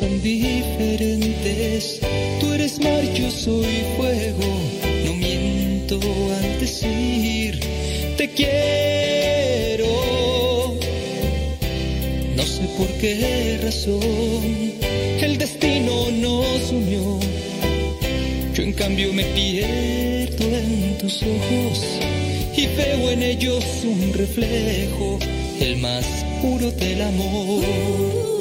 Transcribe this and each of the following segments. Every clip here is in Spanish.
tan diferentes. Tú eres mar, yo soy fuego. No miento al decir te quiero. No sé por qué razón el destino nos unió. Yo en cambio me pierdo en tus ojos y veo en ellos un reflejo, el más puro del amor.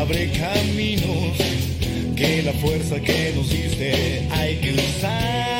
abre caminos que la fuerza que nos diste hay que usar.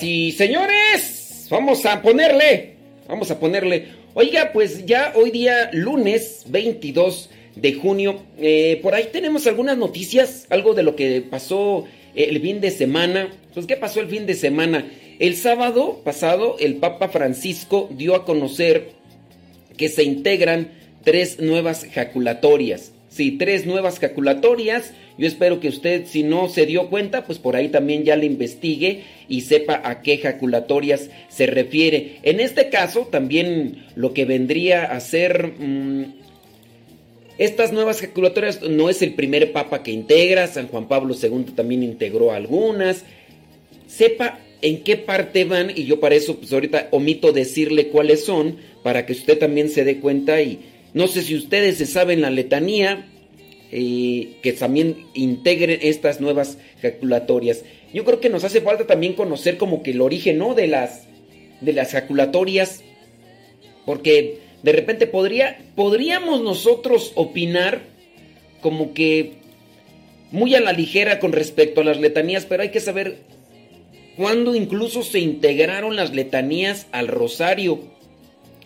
Y señores, vamos a ponerle, vamos a ponerle. Oiga, pues ya hoy día lunes 22 de junio, eh, por ahí tenemos algunas noticias, algo de lo que pasó el fin de semana. Pues, ¿qué pasó el fin de semana? El sábado pasado, el Papa Francisco dio a conocer que se integran tres nuevas jaculatorias. Sí, tres nuevas jaculatorias. Yo espero que usted, si no se dio cuenta, pues por ahí también ya le investigue y sepa a qué jaculatorias se refiere. En este caso, también lo que vendría a ser... Mm, estas nuevas jaculatorias no es el primer papa que integra, San Juan Pablo II también integró algunas. Sepa en qué parte van y yo para eso pues ahorita omito decirle cuáles son para que usted también se dé cuenta y no sé si ustedes se saben la letanía eh, que también integren estas nuevas jaculatorias. Yo creo que nos hace falta también conocer como que el origen, ¿no? De las, de las jaculatorias. Porque de repente podría, podríamos nosotros opinar como que muy a la ligera con respecto a las letanías, pero hay que saber cuándo incluso se integraron las letanías al rosario.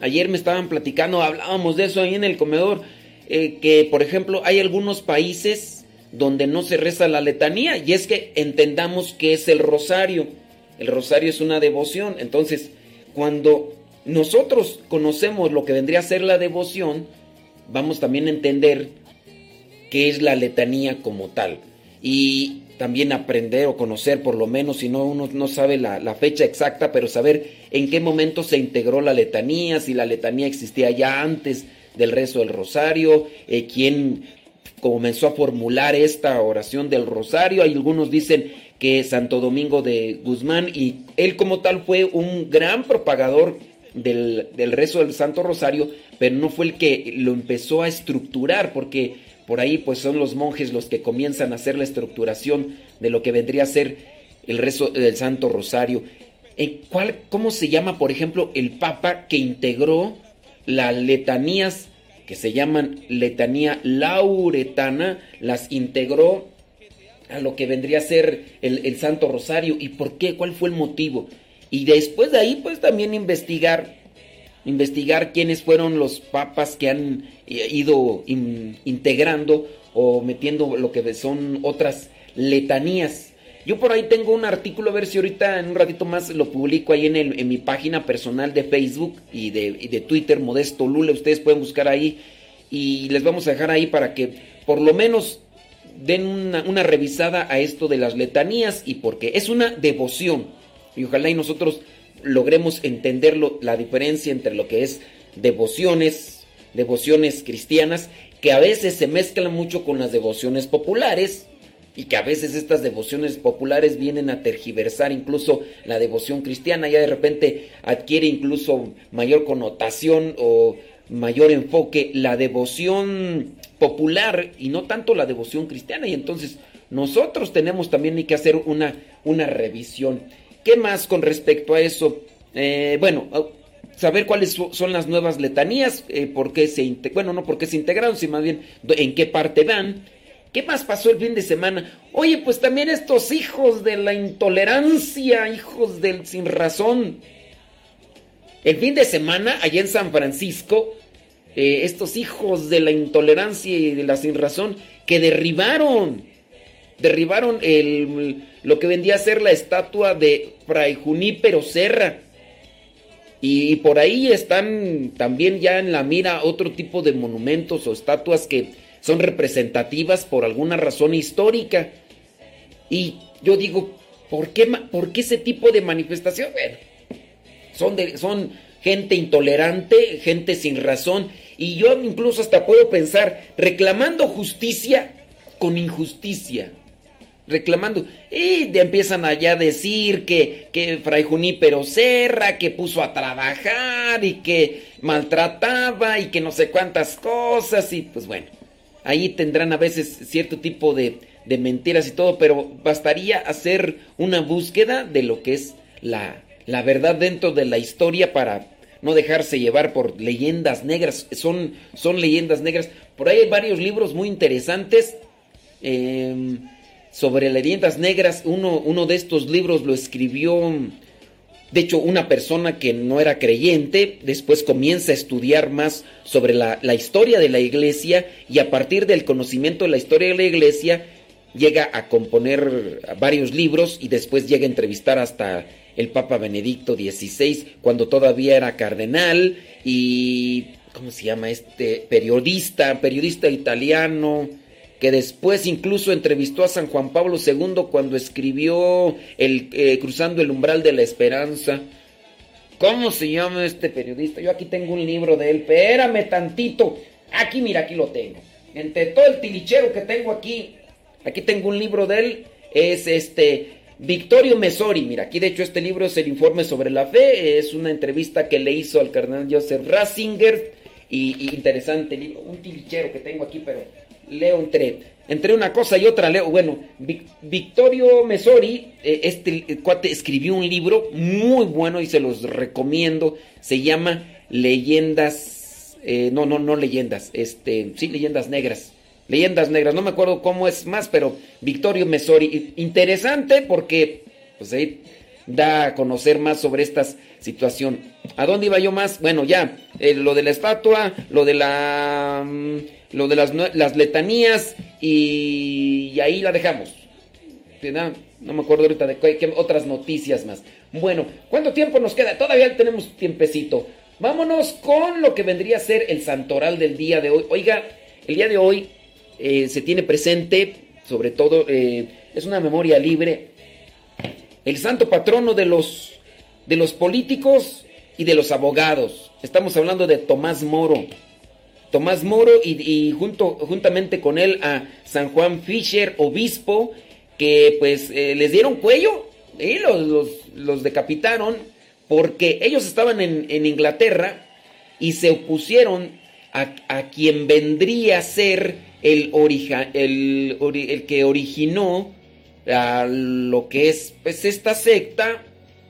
Ayer me estaban platicando, hablábamos de eso ahí en el comedor, eh, que por ejemplo hay algunos países donde no se reza la letanía y es que entendamos que es el rosario. El rosario es una devoción. Entonces, cuando nosotros conocemos lo que vendría a ser la devoción, vamos también a entender qué es la letanía como tal. Y también aprender o conocer, por lo menos, si no uno no sabe la, fecha exacta, pero saber en qué momento se integró la letanía, si la letanía existía ya antes del rezo del rosario, eh, quién comenzó a formular esta oración del rosario. Hay algunos dicen que Santo Domingo de Guzmán y él como tal fue un gran propagador del, del rezo del Santo Rosario, pero no fue el que lo empezó a estructurar, porque por ahí pues son los monjes los que comienzan a hacer la estructuración de lo que vendría a ser el rezo del Santo Rosario. ¿En cuál, ¿Cómo se llama, por ejemplo, el Papa que integró las letanías que se llaman letanía lauretana, las integró a lo que vendría a ser el, Santo Rosario. ¿Y por qué? ¿Cuál fue el motivo? Y después de ahí, pues también investigar, investigar quiénes fueron los papas que han eh, ido integrando o metiendo lo que son otras letanías yo por ahí tengo un artículo, a ver si ahorita en un ratito más lo publico ahí en, el, en mi página personal de Facebook y de, Twitter, Modesto Lule. Ustedes pueden buscar ahí y les vamos a dejar ahí para que por lo menos den una, una revisada a esto de las letanías y porque es una devoción. Y ojalá y nosotros logremos entenderlo, la diferencia entre lo que es devociones, devociones cristianas, que a veces se mezclan mucho con las devociones populares y que a veces estas devociones populares vienen a tergiversar incluso la devoción cristiana, ya de repente adquiere incluso mayor connotación o mayor enfoque la devoción popular y no tanto la devoción cristiana y entonces nosotros tenemos también que hacer una, una revisión. ¿Qué más con respecto a eso? Eh, bueno, saber cuáles son las nuevas letanías, eh, por qué se, bueno, no por qué se integraron, sino más bien en qué parte van ¿Qué más pasó el fin de semana? Oye, pues también estos hijos de la intolerancia, hijos del sin razón. El fin de semana, allá en San Francisco, eh, estos hijos de la intolerancia y de la sin razón, que derribaron, derribaron el, lo que vendía a ser la estatua de Fray Junípero Serra. y por ahí están también ya en la mira otro tipo de monumentos o estatuas que son representativas por alguna razón histórica. Y yo digo, ¿Por qué, por qué ese tipo de manifestación? Bueno, son, de, son gente intolerante, gente sin razón. Y yo incluso hasta puedo pensar, reclamando justicia con injusticia. Reclamando. Y empiezan allá a decir que, que Fray Junípero Serra, que puso a trabajar y que maltrataba y que no sé cuántas cosas. Y pues bueno, ahí tendrán a veces cierto tipo de, de mentiras y todo, pero bastaría hacer una búsqueda de lo que es la, la verdad dentro de la historia para no dejarse llevar por leyendas negras. Son, son leyendas negras. Por ahí hay varios libros muy interesantes em, sobre leyendas negras. Uno, uno de estos libros lo escribió, de hecho, una persona que no era creyente. Después comienza a estudiar más sobre la, la historia de la iglesia y a partir del conocimiento de la historia de la iglesia llega a componer varios libros y después llega a entrevistar hasta el Papa Benedicto XVI cuando todavía era cardenal y ¿cómo se llama este periodista, periodista italiano que después incluso entrevistó a San Juan Pablo II cuando escribió el eh, Cruzando el umbral de la esperanza. ¿Cómo se llama este periodista? Yo aquí tengo un libro de él. Espérame tantito. Aquí, mira, aquí lo tengo. Entre todo el tilichero que tengo aquí, aquí tengo un libro de él. Es este Victorio Mesori, mira, aquí de hecho este libro es el informe sobre la fe, es una entrevista que le hizo al cardenal Joseph Ratzinger y, interesante libro, un tilichero que tengo aquí, pero leo entre, entre una cosa y otra, leo, bueno, Victorio Mesori, eh, este cuate escribió un libro muy bueno y se los recomiendo, se llama Leyendas, eh, no, no, no leyendas, este, sí, leyendas negras Leyendas Negras, no me acuerdo cómo es más, pero Victorio Mesori, interesante porque pues ahí da a conocer más sobre esta situación. ¿A dónde iba yo más? Bueno, ya, eh, lo de la estatua, lo de la mm, lo de las, las letanías y, ahí la dejamos. No, me acuerdo ahorita de qué, otras noticias más. Bueno, ¿cuánto tiempo nos queda? Todavía tenemos tiempecito. Vámonos con lo que vendría a ser el santoral del día de hoy. Oiga, el día de hoy eh, se tiene presente, sobre todo, eh, es una memoria libre, el santo patrono de los, de los políticos y de los abogados. Estamos hablando de Tomás Moro. Tomás Moro y, junto, juntamente con él a San Juan Fisher, obispo, que pues eh, les dieron cuello y los, los, decapitaron porque ellos estaban en, en Inglaterra y se opusieron a, a, quien vendría a ser el, el, el que originó a lo que es pues, esta secta,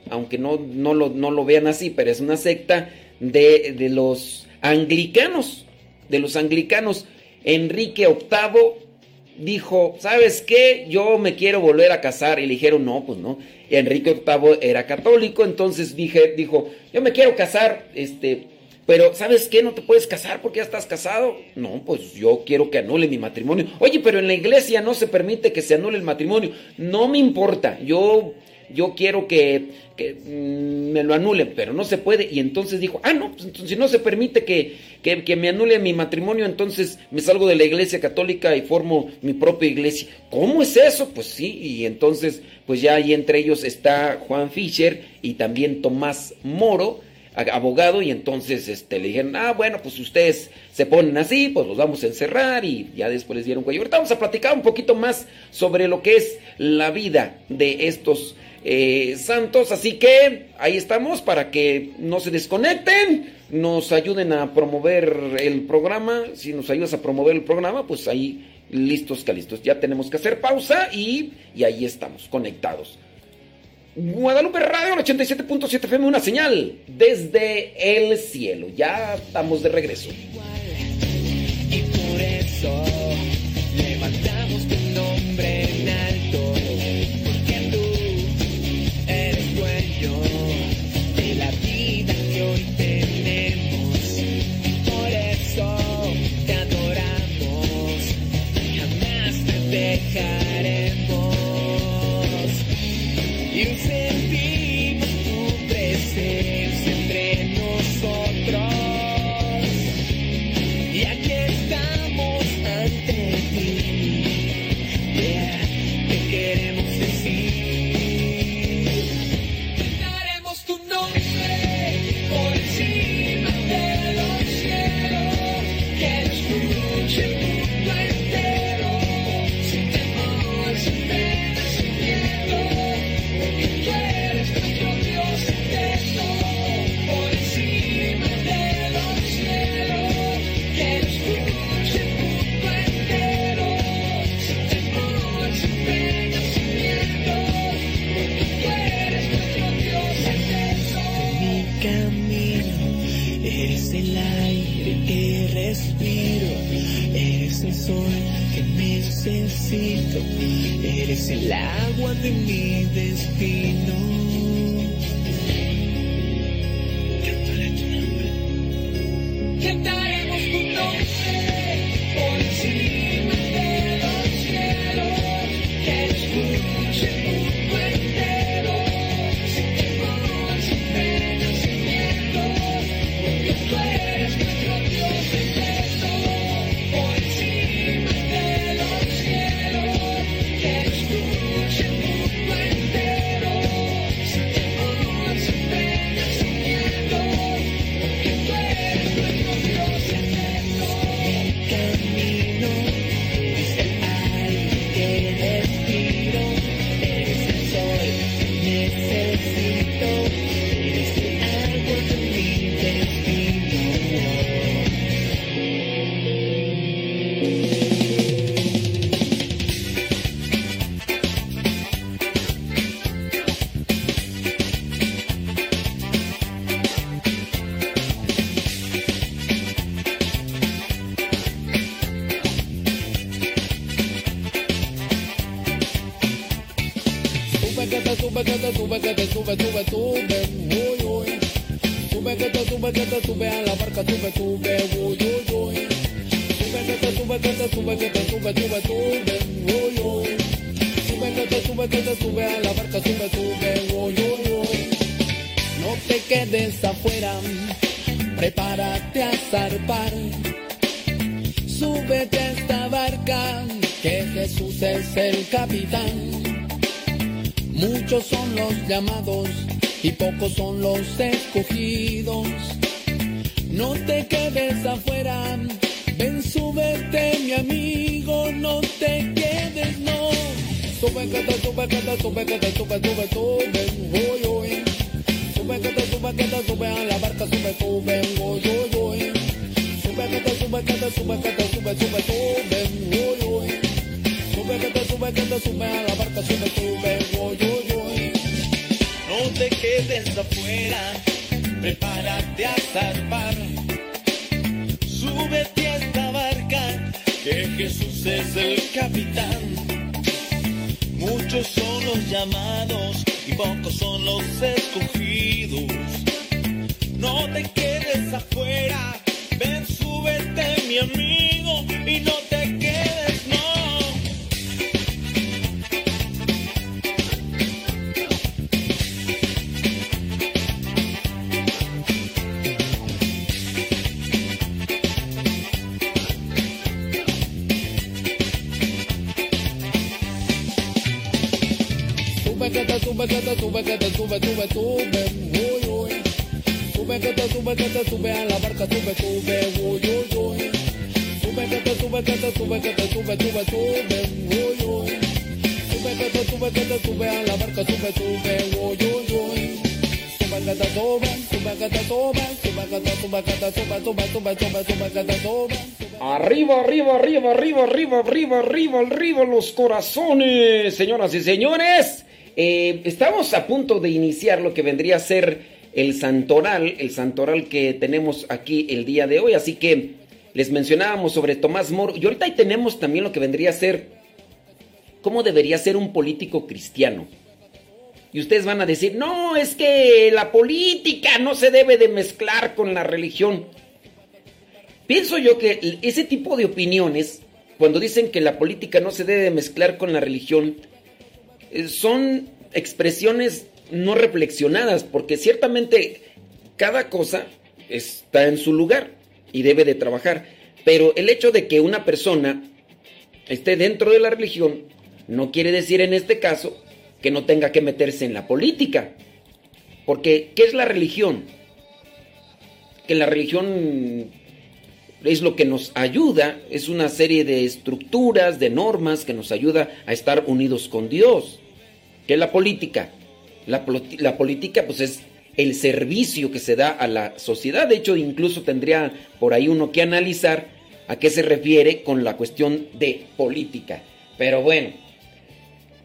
aunque no, no, lo, no lo vean así, pero es una secta de, de los anglicanos, de los anglicanos. Enrique VIII dijo, ¿sabes qué? Yo me quiero volver a casar. Y le dijeron, no, pues no. Enrique VIII era católico, entonces dije, dijo, yo me quiero casar, este, pero, ¿sabes qué? No te puedes casar porque ya estás casado. No, pues yo quiero que anule mi matrimonio. Oye, pero en la iglesia no se permite que se anule el matrimonio. No me importa. Yo, yo quiero que, mm, me lo anulen, pero no se puede. Y entonces dijo, ah, no, pues si no se permite que, que, me anule mi matrimonio, entonces me salgo de la iglesia católica y formo mi propia iglesia. ¿Cómo es eso? Pues sí, y entonces, pues ya ahí entre ellos está Juan Fischer y también Tomás Moro abogado y entonces este, le dijeron, ah, bueno, pues ustedes se ponen así, pues los vamos a encerrar y ya después les dieron cuello. Ahorita vamos a platicar un poquito más sobre lo que es la vida de estos eh, santos, así que ahí estamos para que no se desconecten, nos ayuden a promover el programa, si nos ayudas a promover el programa, pues ahí listos, calistos, ya tenemos que hacer pausa y, y ahí estamos, conectados. Guadalupe Radio 87.7 FM, una señal desde el cielo. Ya estamos de regreso. America. que necesito, eres el agua de mi destino. Sube sube sube uy uy uy Sube que te sube que te sube que te sube sube sube uy uy Sube que te sube que te sube a la barca sube sube uy uy uy No te quedes afuera prepárate a zarpar Súbete a esta barca que Jesús es el capitán Muchos son los llamados y pocos son los escogidos. No te quedes afuera, ven, súbete, mi amigo, no te quedes, no. Sube te sube, te sube, te sube, sube, sube, uy, uy. Sube que te sube, te sube a la barca, sube, sube, uy, uy, uy. Sube te sube, te sube, te sube, sube, sube, y pocos son los escogidos. Arriba, arriba, los corazones, señoras y señores. Eh, estamos a punto de iniciar lo que vendría a ser el santoral, el santoral que tenemos aquí el día de hoy. Así que les mencionábamos sobre Tomás Moro y ahorita ahí tenemos también lo que vendría a ser cómo debería ser un político cristiano. Y ustedes van a decir, no, es que la política no se debe de mezclar con la religión. Pienso yo que ese tipo de opiniones, cuando dicen que la política no se debe de mezclar con la religión, eh, son expresiones no reflexionadas, porque ciertamente cada cosa está en su lugar y debe de trabajar. Pero el hecho de que una persona esté dentro de la religión no quiere decir en este caso que no tenga que meterse en la política. Porque, ¿qué es la religión? Que la religión es lo que nos ayuda, es una serie de estructuras, de normas que nos ayuda a estar unidos con Dios. ¿Qué es la política? La, la política pues es el servicio que se da a la sociedad. De hecho, incluso tendría por ahí uno que analizar a qué se refiere con la cuestión de política. Pero bueno,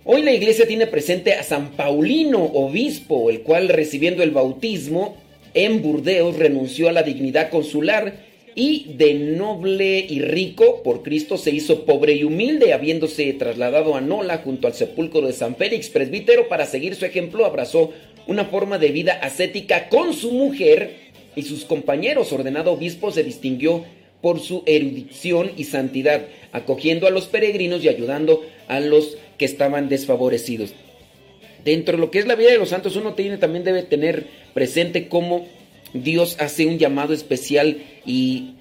hoy la iglesia tiene presente a San Paulino, obispo, el cual recibiendo el bautismo en Burdeos renunció a la dignidad consular y de noble y rico por Cristo se hizo pobre y humilde, habiéndose trasladado a Nola junto al sepulcro de San Félix, presbítero, para seguir su ejemplo, abrazó una forma de vida ascética con su mujer y sus compañeros. Ordenado obispo se distinguió por su erudición y santidad, acogiendo a los peregrinos y ayudando a los que estaban desfavorecidos. Dentro de lo que es la vida de los santos, uno tiene, también debe tener presente cómo Dios hace un llamado especial y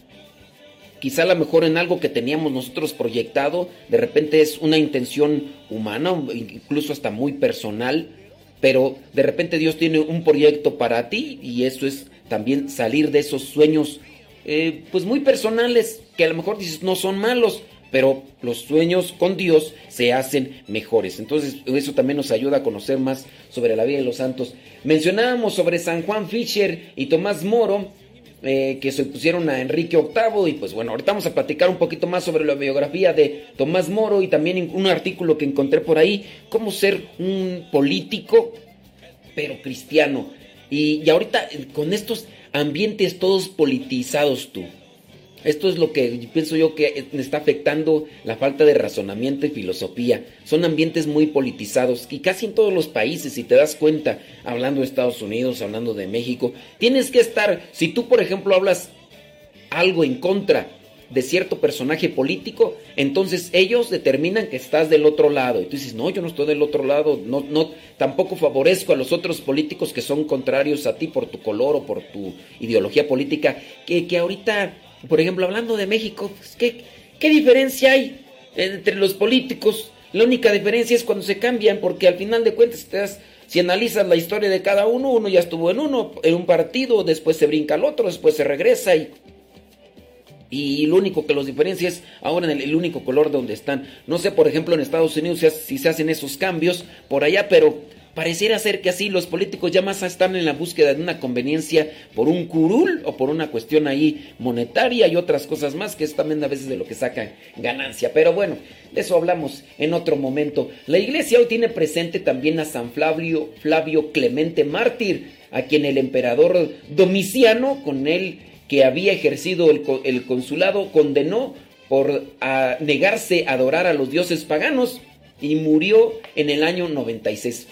quizá a lo mejor en algo que teníamos nosotros proyectado, de repente es una intención humana, incluso hasta muy personal, pero de repente Dios tiene un proyecto para ti y eso es también salir de esos sueños eh, pues muy personales que a lo mejor dices no son malos, pero los sueños con Dios se hacen mejores. Entonces eso también nos ayuda a conocer más sobre la vida de los santos. Mencionábamos sobre San Juan Fischer y Tomás Moro, eh, que se pusieron a Enrique VIII y pues bueno, ahorita vamos a platicar un poquito más sobre la biografía de Tomás Moro y también un artículo que encontré por ahí, cómo ser un político pero cristiano. Y, y ahorita con estos ambientes todos politizados tú. Esto es lo que pienso yo que está afectando la falta de razonamiento y filosofía. Son ambientes muy politizados y casi en todos los países, si te das cuenta, hablando de Estados Unidos, hablando de México, tienes que estar, si tú por ejemplo hablas algo en contra de cierto personaje político, entonces ellos determinan que estás del otro lado. Y tú dices, no, yo no estoy del otro lado, no, no, tampoco favorezco a los otros políticos que son contrarios a ti por tu color o por tu ideología política, que, que ahorita por ejemplo, hablando de México, pues, ¿qué, ¿qué diferencia hay entre los políticos? La única diferencia es cuando se cambian, porque al final de cuentas, si analizas la historia de cada uno, uno ya estuvo en uno, en un partido, después se brinca al otro, después se regresa y, y lo único que los diferencia es ahora en el, único color donde están. No sé, por ejemplo, en Estados Unidos si se hacen esos cambios por allá, pero Pareciera ser que así los políticos ya más están en la búsqueda de una conveniencia por un curul o por una cuestión ahí monetaria y otras cosas más, que es también a veces de lo que sacan ganancia. Pero bueno, de eso hablamos en otro momento. La iglesia hoy tiene presente también a San Flavio, Flavio Clemente Mártir, a quien el emperador Domiciano, con él que había ejercido el, el consulado, condenó por negarse a adorar a los dioses paganos y murió en el año 96.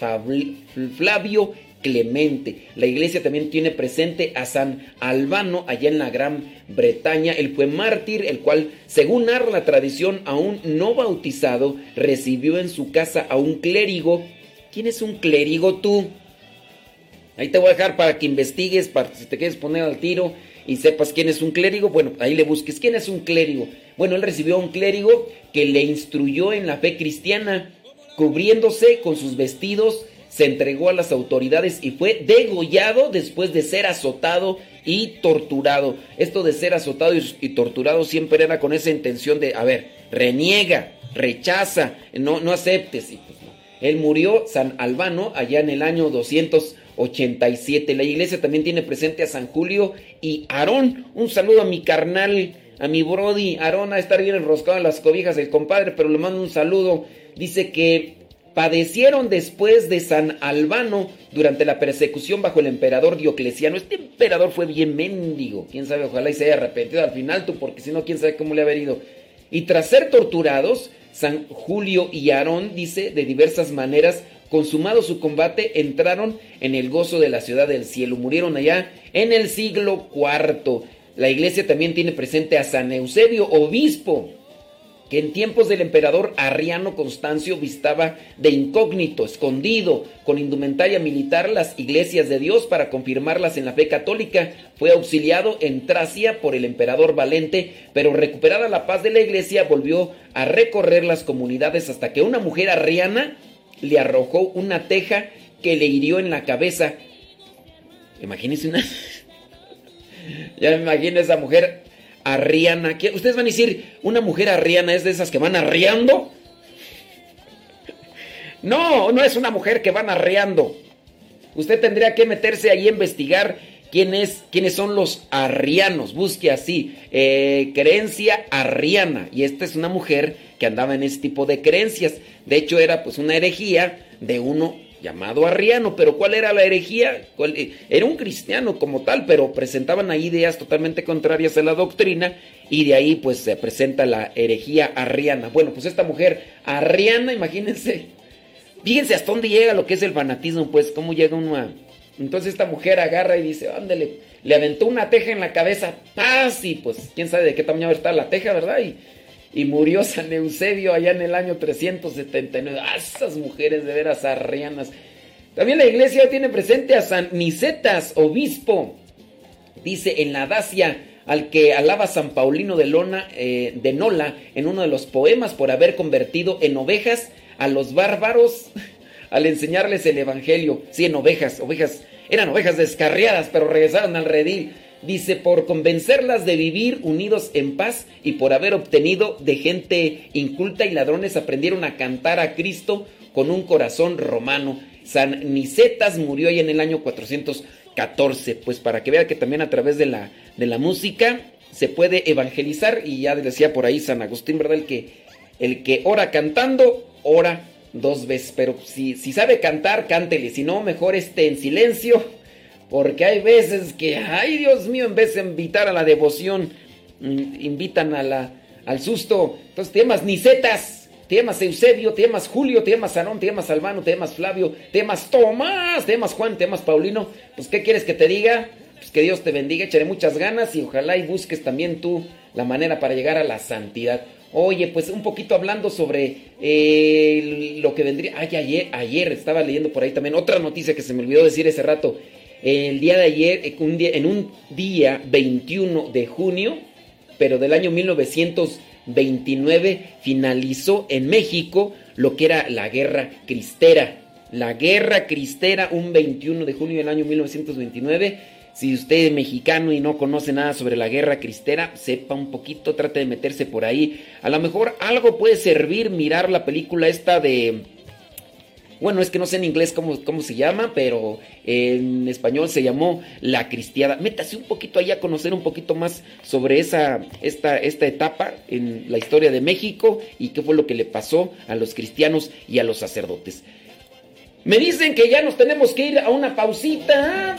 Flavio Clemente. La iglesia también tiene presente a San Albano allá en la Gran Bretaña. Él fue mártir, el cual, según narra la tradición, aún no bautizado, recibió en su casa a un clérigo. ¿Quién es un clérigo tú? Ahí te voy a dejar para que investigues, para si te quieres poner al tiro y sepas quién es un clérigo. Bueno, ahí le busques quién es un clérigo. Bueno, él recibió a un clérigo que le instruyó en la fe cristiana, cubriéndose con sus vestidos, se entregó a las autoridades y fue degollado después de ser azotado y torturado. Esto de ser azotado y, torturado siempre era con esa intención de, a ver, reniega, rechaza, no, no aceptes. Pues él murió, San Albano, allá en el año 287. La iglesia también tiene presente a San Julio y Aarón. Un saludo a mi carnal a mi Brody Aarón a estar bien enroscado en las cobijas del compadre, pero le mando un saludo. Dice que padecieron después de San Albano durante la persecución bajo el emperador Diocleciano. Este emperador fue bien mendigo. Quién sabe, ojalá y se haya arrepentido al final tú, porque si no, quién sabe cómo le ha ido. Y tras ser torturados, San Julio y Aarón, dice, de diversas maneras, consumado su combate, entraron en el gozo de la ciudad del cielo. Murieron allá en el siglo IV. La iglesia también tiene presente a San Eusebio, obispo, que en tiempos del emperador Arriano Constancio vistaba de incógnito, escondido, con indumentaria militar las iglesias de Dios para confirmarlas en la fe católica. Fue auxiliado en Tracia por el emperador Valente, pero recuperada la paz de la iglesia volvió a recorrer las comunidades hasta que una mujer arriana le arrojó una teja que le hirió en la cabeza. Imagínense una... Ya me imagino esa mujer arriana. Ustedes van a decir, una mujer arriana es de esas que van arriando. No, no es una mujer que van arriando. Usted tendría que meterse ahí a investigar quién es, quiénes son los arrianos. Busque así, eh, creencia arriana. Y esta es una mujer que andaba en ese tipo de creencias. De hecho, era pues una herejía de uno llamado Arriano, pero ¿cuál era la herejía? Eh, era un cristiano como tal, pero presentaban ahí ideas totalmente contrarias a la doctrina y de ahí pues se presenta la herejía arriana. Bueno, pues esta mujer arriana, imagínense, fíjense hasta dónde llega lo que es el fanatismo, pues cómo llega uno Entonces esta mujer agarra y dice, ándale, le aventó una teja en la cabeza, paz, y pues quién sabe de qué tamaño está la teja, ¿verdad? Y, y murió San Eusebio allá en el año 379. ¡Ah, esas mujeres de veras arrianas! También la iglesia tiene presente a San Nicetas, obispo, dice en la Dacia, al que alaba San Paulino de, Lona, eh, de Nola en uno de los poemas por haber convertido en ovejas a los bárbaros al enseñarles el evangelio. Sí, en ovejas, ovejas eran ovejas descarriadas, pero regresaron al redil. Dice, por convencerlas de vivir unidos en paz y por haber obtenido de gente inculta y ladrones aprendieron a cantar a Cristo con un corazón romano. San Nicetas murió ahí en el año 414, pues para que vea que también a través de la, de la música se puede evangelizar y ya decía por ahí San Agustín, ¿verdad? El que, el que ora cantando, ora dos veces, pero si, si sabe cantar, cántele, si no, mejor esté en silencio, porque hay veces que, ay Dios mío, en vez de invitar a la devoción, invitan a la, al susto. Entonces temas Nicetas, temas Eusebio, temas Julio, temas Aarón, temas Albano, temas Flavio, temas Tomás, temas Juan, temas Paulino. Pues, ¿qué quieres que te diga? Pues que Dios te bendiga, echaré muchas ganas y ojalá y busques también tú la manera para llegar a la santidad. Oye, pues un poquito hablando sobre eh, lo que vendría. Ay, ayer, ayer estaba leyendo por ahí también otra noticia que se me olvidó decir ese rato. El día de ayer, en un día 21 de junio, pero del año 1929, finalizó en México lo que era la guerra cristera. La guerra cristera, un 21 de junio del año 1929 si usted es mexicano y no conoce nada sobre la guerra cristera, sepa un poquito, trate de meterse por ahí. A lo mejor algo puede servir mirar la película esta de... Bueno, es que no sé en inglés cómo, cómo se llama, pero en español se llamó La Cristiada. Métase un poquito ahí a conocer un poquito más sobre esa, esta, esta etapa en la historia de México y qué fue lo que le pasó a los cristianos y a los sacerdotes. Me dicen que ya nos tenemos que ir a una pausita.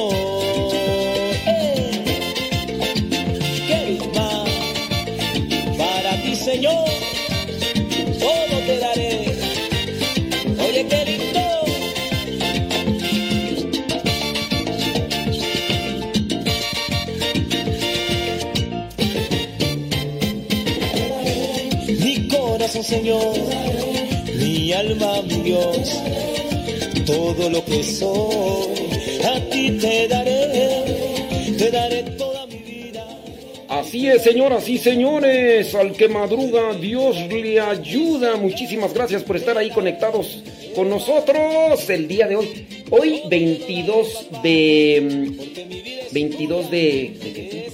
Señor, mi alma, mi Dios, todo lo que soy, a ti te daré, te daré toda mi vida. Así es, señoras y señores, al que madruga Dios le ayuda. Muchísimas gracias por estar ahí conectados con nosotros el día de hoy. Hoy 22 de 22 de de, qué?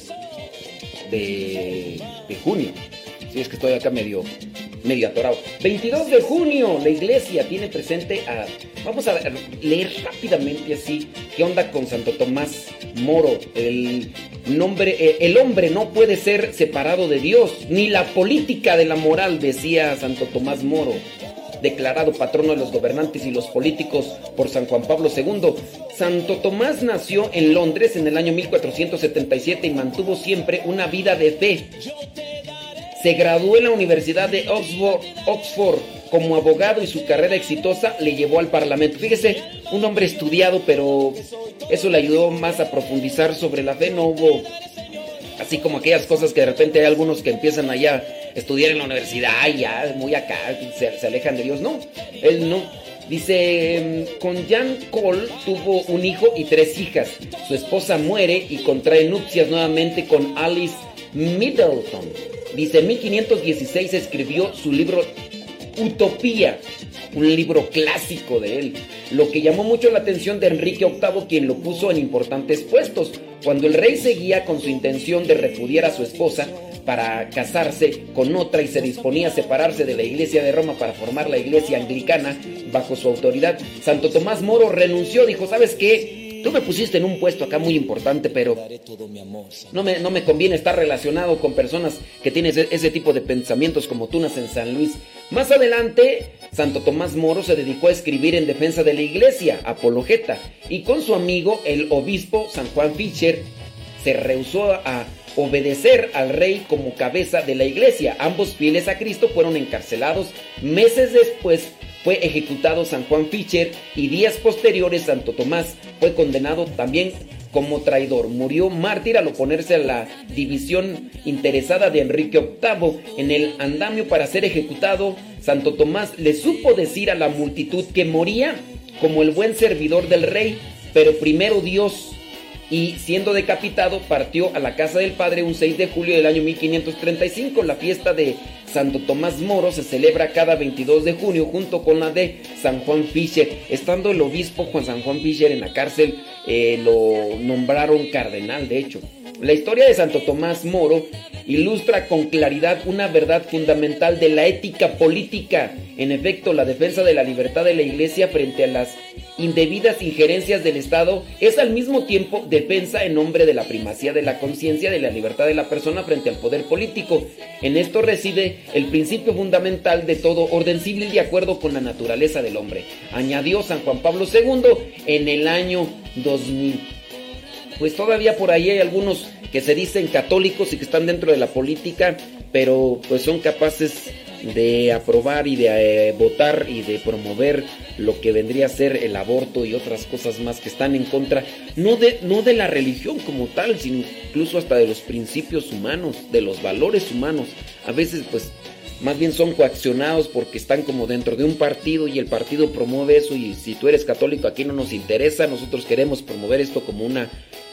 de, de junio. Si es que estoy acá medio medio atorado. 22 de junio, la iglesia tiene presente a Vamos a leer rápidamente así qué onda con Santo Tomás Moro. El nombre, eh, el hombre no puede ser separado de Dios, ni la política de la moral, decía Santo Tomás Moro, declarado patrono de los gobernantes y los políticos por San Juan Pablo II. Santo Tomás nació en Londres en el año 1477 y mantuvo siempre una vida de fe. Se graduó en la Universidad de Oxford, como abogado y su carrera exitosa le llevó al Parlamento. Fíjese, un hombre estudiado, pero eso le ayudó más a profundizar sobre la fe. No hubo así como aquellas cosas que de repente hay algunos que empiezan allá a estudiar en la universidad ya muy acá se, se alejan de Dios. No, él no. Dice, con Jan Cole tuvo un hijo y tres hijas. Su esposa muere y contrae nupcias nuevamente con Alice Middleton. Dice, en 1516 escribió su libro Utopía, un libro clásico de él, lo que llamó mucho la atención de Enrique VIII, quien lo puso en importantes puestos. Cuando el rey seguía con su intención de repudiar a su esposa para casarse con otra y se disponía a separarse de la iglesia de Roma para formar la iglesia anglicana bajo su autoridad, Santo Tomás Moro renunció, dijo, ¿sabes qué? Tú me pusiste en un puesto acá muy importante, pero no me, no me conviene estar relacionado con personas que tienen ese, tipo de pensamientos como Tunas en San Luis. Más adelante, Santo Tomás Moro se dedicó a escribir en defensa de la iglesia, apologeta, y con su amigo, el obispo San Juan Fischer, se rehusó a obedecer al rey como cabeza de la iglesia. Ambos fieles a Cristo fueron encarcelados. Meses después fue ejecutado San Juan Fischer y días posteriores Santo Tomás fue condenado también como traidor. Murió mártir al oponerse a la división interesada de Enrique VIII en el andamio para ser ejecutado. Santo Tomás le supo decir a la multitud que moría como el buen servidor del rey, pero primero Dios y siendo decapitado partió a la casa del padre un 6 de julio del año 1535. La fiesta de Santo Tomás Moro se celebra cada 22 de junio junto con la de San Juan Fischer. Estando el obispo Juan San Juan Fischer en la cárcel, eh, lo nombraron cardenal, de hecho. La historia de Santo Tomás Moro ilustra con claridad una verdad fundamental de la ética política. En efecto, la defensa de la libertad de la Iglesia frente a las indebidas injerencias del Estado es al mismo tiempo defensa en nombre de la primacía de la conciencia de la libertad de la persona frente al poder político. En esto reside el principio fundamental de todo orden civil de acuerdo con la naturaleza del hombre, añadió San Juan Pablo II en el año 2000. Pues todavía por ahí hay algunos que se dicen católicos y que están dentro de la política, pero pues son capaces de aprobar y de eh, votar y de promover lo que vendría a ser el aborto y otras cosas más que están en contra, no de, no de la religión como tal, sino incluso hasta de los principios humanos, de los valores humanos. A veces pues más bien son coaccionados porque están como dentro de un partido y el partido promueve eso y si tú eres católico aquí no nos interesa, nosotros queremos promover esto como una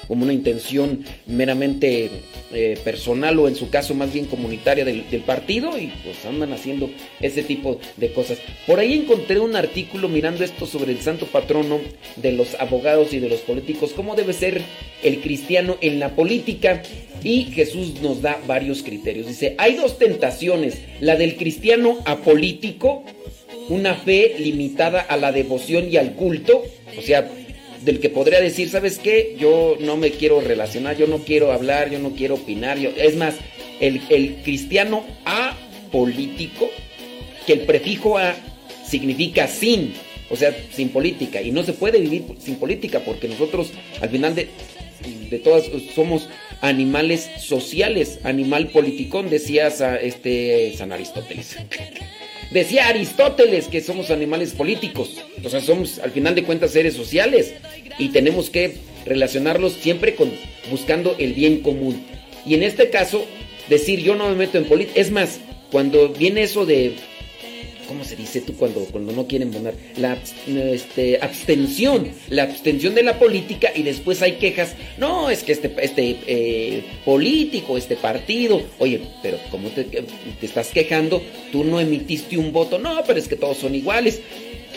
como una intención meramente eh, personal o en su caso más bien comunitaria del, partido y pues andan haciendo ese tipo de cosas. Por ahí encontré un artículo mirando esto sobre el santo patrono de los abogados y de los políticos, cómo debe ser el cristiano en la política y Jesús nos da varios criterios. Dice, hay dos tentaciones, la del cristiano apolítico, una fe limitada a la devoción y al culto, o sea, del que podría decir, ¿sabes qué? Yo no me quiero relacionar, yo no quiero hablar, yo no quiero opinar. Yo... Es más, el, el cristiano apolítico, que el prefijo a significa sin, o sea, sin política. Y no se puede vivir sin política porque nosotros al final de, de todas somos animales sociales, animal politicón, decía este San Aristóteles. Decía Aristóteles que somos animales políticos, o sea, somos al final de cuentas seres sociales y tenemos que relacionarlos siempre con buscando el bien común. Y en este caso, decir yo no me meto en política, es más, cuando viene eso de ¿cómo se dice tú cuando, cuando no quieren poner? La este, abstención, la abstención de la política y después hay quejas. No, es que este, este eh, político, este partido, oye, pero como te, te estás quejando, tú no emitiste un voto. No, pero es que todos son iguales.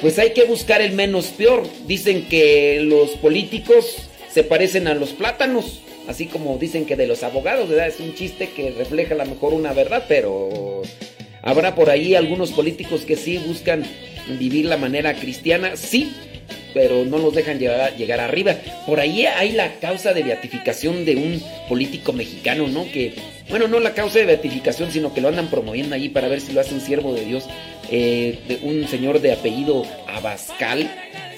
Pues hay que buscar el menos peor. Dicen que los políticos se parecen a los plátanos. Así como dicen que de los abogados, ¿verdad? Es un chiste que refleja a lo mejor una verdad, pero Habrá por ahí algunos políticos que sí buscan vivir la manera cristiana, sí, pero no los dejan llegar, llegar arriba. Por ahí hay la causa de beatificación de un político mexicano, ¿no? Que, bueno, no la causa de beatificación, sino que lo andan promoviendo ahí para ver si lo hacen siervo de Dios. Eh, de un señor de apellido Abascal,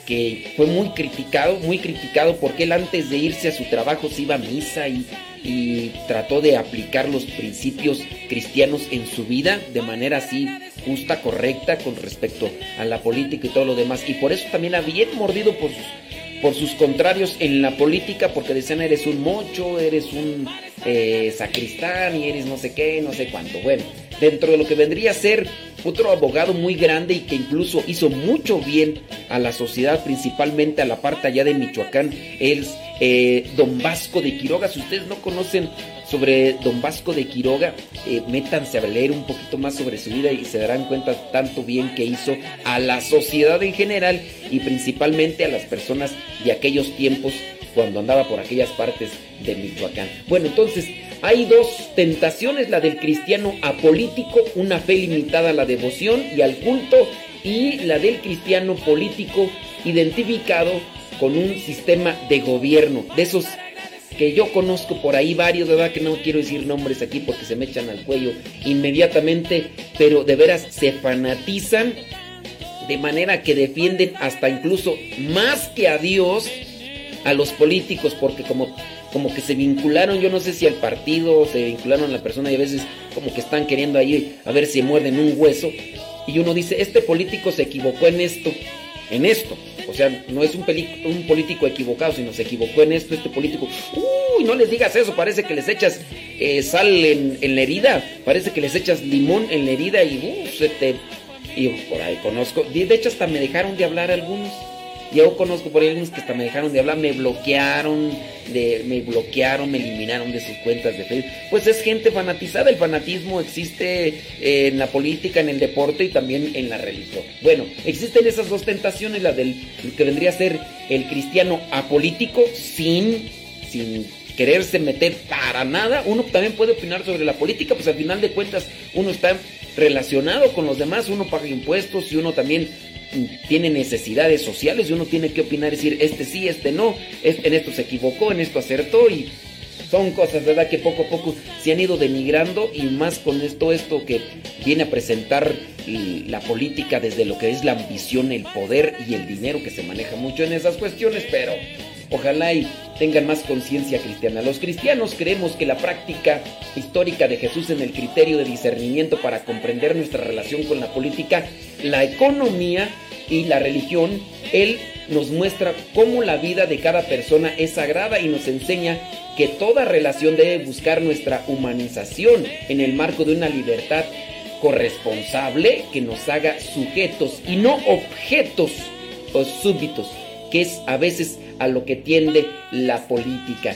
que fue muy criticado, muy criticado porque él antes de irse a su trabajo se iba a misa y y trató de aplicar los principios cristianos en su vida de manera así justa, correcta con respecto a la política y todo lo demás. Y por eso también había mordido por sus, por sus contrarios en la política, porque decían eres un mocho, eres un eh, sacristán y eres no sé qué, no sé cuánto. Bueno, dentro de lo que vendría a ser otro abogado muy grande y que incluso hizo mucho bien a la sociedad, principalmente a la parte allá de Michoacán, es eh, Don Vasco de Quiroga. Si ustedes no conocen sobre Don Vasco de Quiroga, eh, métanse a leer un poquito más sobre su vida y se darán cuenta tanto bien que hizo a la sociedad en general y principalmente a las personas de aquellos tiempos cuando andaba por aquellas partes de Michoacán. Bueno, entonces hay dos tentaciones, la del cristiano apolítico, una fe limitada a la devoción y al culto, y la del cristiano político identificado con un sistema de gobierno, de esos que yo conozco por ahí varios, verdad que no quiero decir nombres aquí porque se me echan al cuello inmediatamente, pero de veras se fanatizan de manera que defienden hasta incluso más que a Dios a los políticos porque como como que se vincularon, yo no sé si al partido, se vincularon a la persona y a veces como que están queriendo ahí a ver si muerden un hueso y uno dice, este político se equivocó en esto, en esto. O sea, no es un, un político equivocado, sino se equivocó en esto, este político. Uy, no les digas eso, parece que les echas eh, sal en, la herida, parece que les echas limón en la herida y uh, se te... Y por ahí conozco, de hecho hasta me dejaron de hablar algunos. Yo conozco por ahí algunos que hasta me dejaron de hablar, me bloquearon, me bloquearon, me eliminaron de sus cuentas de Facebook. Pues es gente fanatizada, el fanatismo existe en la política, en el deporte y también en la religión. Bueno, existen esas dos tentaciones, la del que vendría a ser el cristiano apolítico sin, sin quererse meter para nada. Uno también puede opinar sobre la política, pues al final de cuentas uno está relacionado con los demás, uno paga impuestos y uno también tiene necesidades sociales y uno tiene que opinar, decir, este sí, este no, en esto se equivocó, en esto acertó y son cosas, ¿verdad? Que poco a poco se han ido denigrando y más con esto, esto que viene a presentar la política desde lo que es la ambición, el poder y el dinero que se maneja mucho en esas cuestiones, pero ojalá y tengan más conciencia cristiana. Los cristianos creemos que la práctica histórica de Jesús en el criterio de discernimiento para comprender nuestra relación con la política, la economía y la religión, Él nos muestra cómo la vida de cada persona es sagrada y nos enseña que toda relación debe buscar nuestra humanización en el marco de una libertad corresponsable que nos haga sujetos y no objetos o súbditos, que es a veces a lo que tiende la política.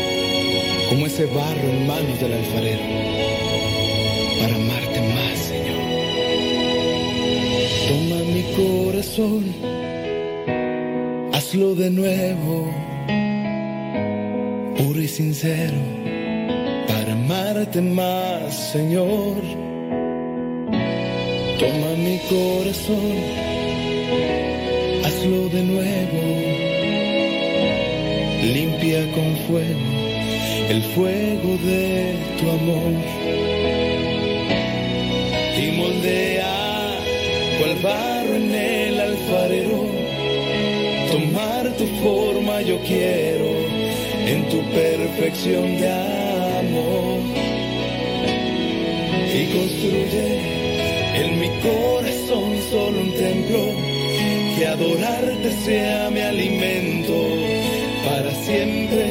como ese barro en manos del alfarero, para amarte más, Señor. Toma mi corazón, hazlo de nuevo, puro y sincero, para amarte más, Señor. Toma mi corazón, hazlo de nuevo limpia con fuego el fuego de tu amor. Y moldea cual barro en el alfarero. Tomar tu forma yo quiero en tu perfección de amor. Y construye en mi corazón solo un templo que adorarte sea mi alimento para siempre,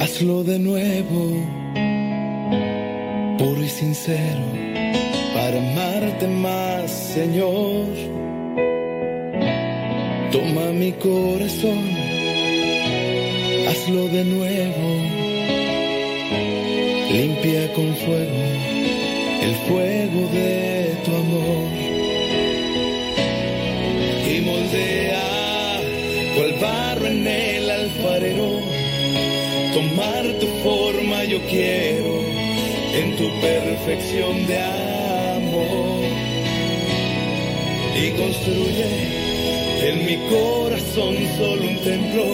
hazlo de nuevo, puro y sincero, para amarte más, Señor. Toma mi corazón, hazlo de nuevo, limpia con fuego el fuego de quiero en tu perfección de amor y construye en mi corazón solo un templo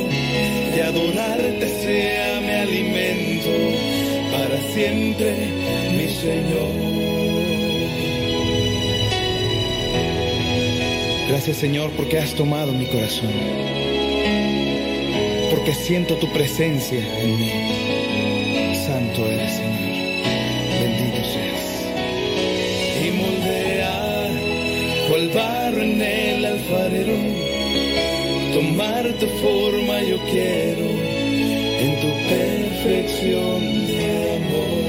de adorarte sea mi alimento para siempre mi Señor Gracias Señor porque has tomado mi corazón. Porque siento tu presencia en mí. Tomar tu forma yo quiero en tu perfección de amor.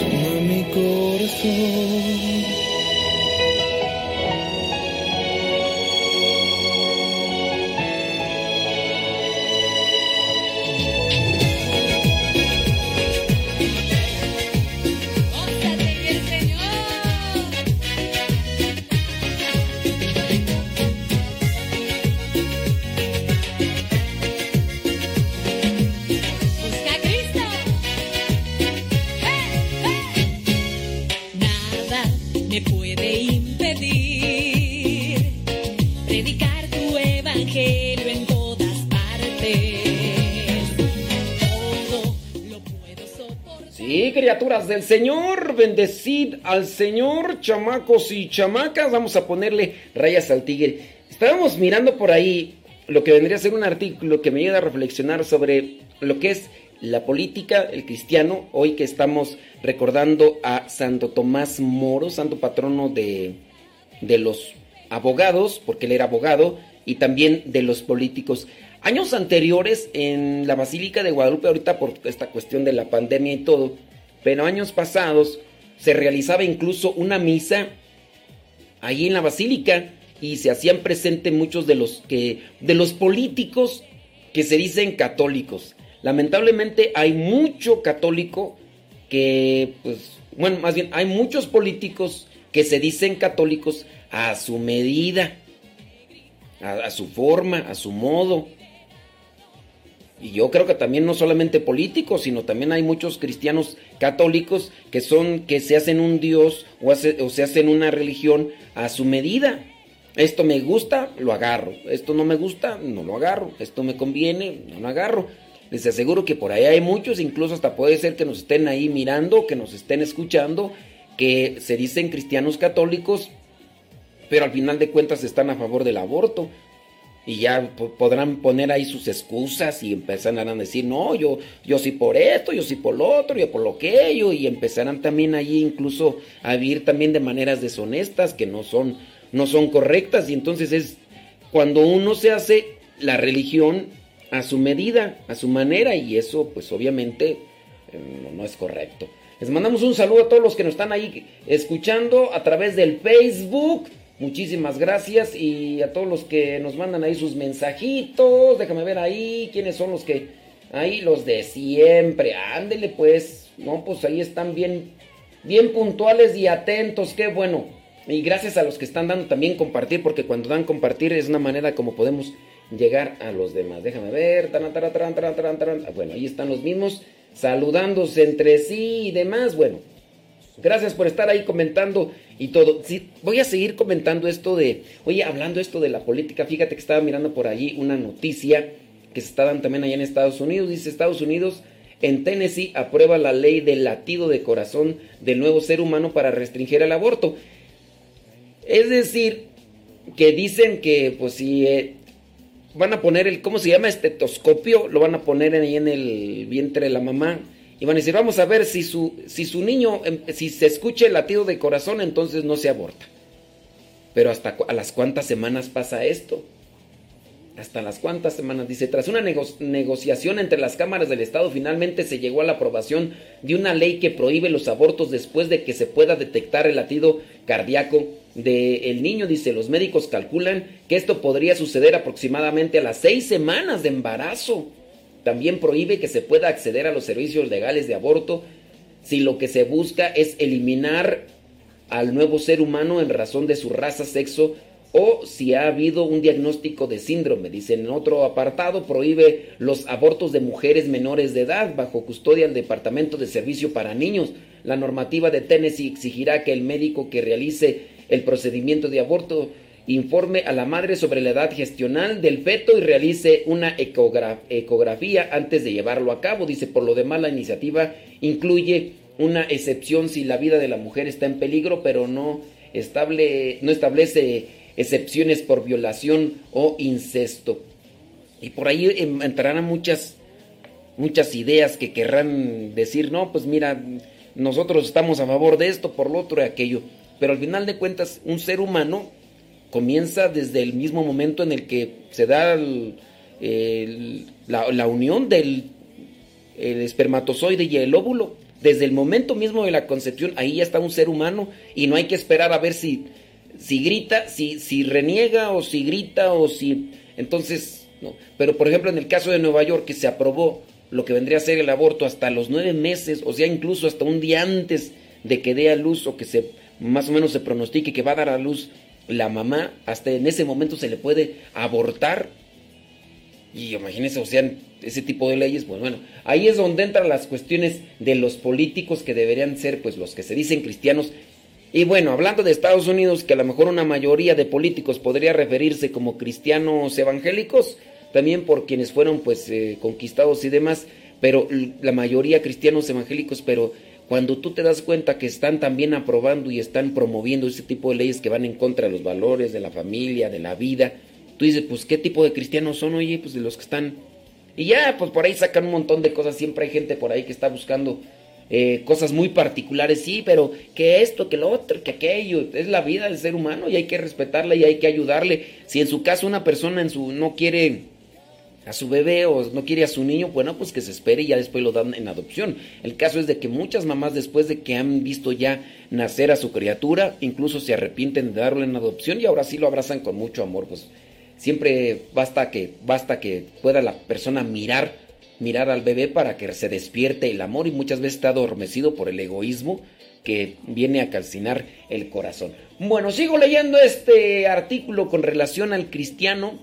Toma mi corazón. Del Señor, bendecid al Señor, chamacos y chamacas. Vamos a ponerle rayas al tigre. Estábamos mirando por ahí lo que vendría a ser un artículo que me ayuda a reflexionar sobre lo que es la política, el cristiano. Hoy que estamos recordando a Santo Tomás Moro, santo patrono de, de los abogados, porque él era abogado, y también de los políticos. Años anteriores en la Basílica de Guadalupe, ahorita por esta cuestión de la pandemia y todo, pero años pasados se realizaba incluso una misa ahí en la Basílica y se hacían presente muchos de los que de los políticos que se dicen católicos. Lamentablemente hay mucho católico que pues bueno, más bien hay muchos políticos que se dicen católicos a su medida, a, a su forma, a su modo. Y yo creo que también no solamente políticos, sino también hay muchos cristianos católicos que son que se hacen un dios o, hace- o se hacen una religión a su medida. Esto me gusta, lo agarro. Esto no me gusta, no lo agarro. Esto me conviene, no lo agarro. Les aseguro que por ahí hay muchos, incluso hasta puede ser que nos estén ahí mirando, que nos estén escuchando, que se dicen cristianos católicos, pero al final de cuentas están a favor del aborto. Y ya po- podrán poner ahí sus excusas y empezarán a decir, no, yo, yo sí por esto, yo sí por lo otro, yo por lo aquello, y empezarán también allí incluso a vivir también de maneras deshonestas que no son, no son correctas. Y entonces es cuando uno se hace la religión a su medida, a su manera, y eso pues obviamente eh, no, no es correcto. Les mandamos un saludo a todos los que nos están ahí escuchando a través del Facebook. Muchísimas gracias y a todos los que nos mandan ahí sus mensajitos. Déjame ver ahí quiénes son los que... Ahí los de siempre. Ándele pues. No, pues ahí están bien, bien puntuales y atentos. Qué bueno. Y gracias a los que están dando también compartir, porque cuando dan compartir es una manera como podemos llegar a los demás. Déjame ver. Ah, Bueno, ahí están los mismos saludándose entre sí y demás. Bueno, gracias por estar ahí comentando y todo. Sí, voy a seguir comentando esto de, oye, hablando esto de la política, fíjate que estaba mirando por allí una noticia que se está dando también allá en Estados Unidos. Dice Estados Unidos, en Tennessee aprueba la ley del latido de corazón del nuevo ser humano para restringir el aborto. Es decir, que dicen que pues si eh, van a poner el, ¿cómo se llama? Estetoscopio, lo van a poner ahí en el vientre de la mamá. Y van a decir, vamos a ver si su, si su niño, em, si se escucha el latido de corazón, entonces no se aborta. Pero hasta a las cuántas semanas pasa esto. Hasta las cuántas semanas. Dice, tras una nego- negociación entre las cámaras del Estado, finalmente se llegó a la aprobación de una ley que prohíbe los abortos después de que se pueda detectar el latido cardíaco del niño. Dice, los médicos calculan que esto podría suceder aproximadamente a las seis semanas de embarazo. También prohíbe que se pueda acceder a los servicios legales de aborto si lo que se busca es eliminar al nuevo ser humano en razón de su raza, sexo o si ha habido un diagnóstico de síndrome. Dice en otro apartado, prohíbe los abortos de mujeres menores de edad bajo custodia del Departamento de Servicio para Niños. La normativa de Tennessee exigirá que el médico que realice el procedimiento de aborto informe a la madre sobre la edad gestional del feto y realice una ecografía antes de llevarlo a cabo. Dice, por lo demás, la iniciativa incluye una excepción si la vida de la mujer está en peligro, pero no, estable, no establece excepciones por violación o incesto. Y por ahí entrarán muchas, muchas ideas que querrán decir, no, pues mira, nosotros estamos a favor de esto, por lo otro y aquello. Pero al final de cuentas, un ser humano comienza desde el mismo momento en el que se da la, unión del espermatozoide y el óvulo. Desde el momento mismo de la concepción, ahí ya está un ser humano y no hay que esperar a ver si, si grita, si, si reniega o si grita o si... Entonces, no. Pero por ejemplo, en el caso de Nueva York, que se aprobó lo que vendría a ser el aborto hasta los nueve meses, o sea, incluso hasta un día antes de que dé a luz o que se más o menos se pronostique que va a dar a luz la mamá, hasta en ese momento se le puede abortar. Y imagínense, o sea, ese tipo de leyes, pues bueno, ahí es donde entran las cuestiones de los políticos que deberían ser, pues los que se dicen cristianos. Y bueno, hablando de Estados Unidos, que a lo mejor una mayoría de políticos podría referirse como cristianos evangélicos, también por quienes fueron pues eh, conquistados y demás, pero la mayoría cristianos evangélicos, pero cuando tú te das cuenta que están también aprobando y están promoviendo ese tipo de leyes que van en contra de los valores, de la familia, de la vida, tú dices, pues qué tipo de cristianos son, oye, pues de los que están... Y ya, pues por ahí sacan un montón de cosas, siempre hay gente por ahí que está buscando eh, cosas muy particulares, sí, pero que esto, que lo otro, que aquello, es la vida del ser humano y hay que respetarla y hay que ayudarle. Si en su caso una persona en su no quiere a su bebé o no quiere a su niño, bueno, pues que se espere y ya después lo dan en adopción. El caso es de que muchas mamás después de que han visto ya nacer a su criatura, incluso se arrepienten de darlo en adopción y ahora sí lo abrazan con mucho amor, pues siempre basta que basta que pueda la persona mirar mirar al bebé para que se despierte el amor y muchas veces está adormecido por el egoísmo que viene a calcinar el corazón. Bueno, sigo leyendo este artículo con relación al cristiano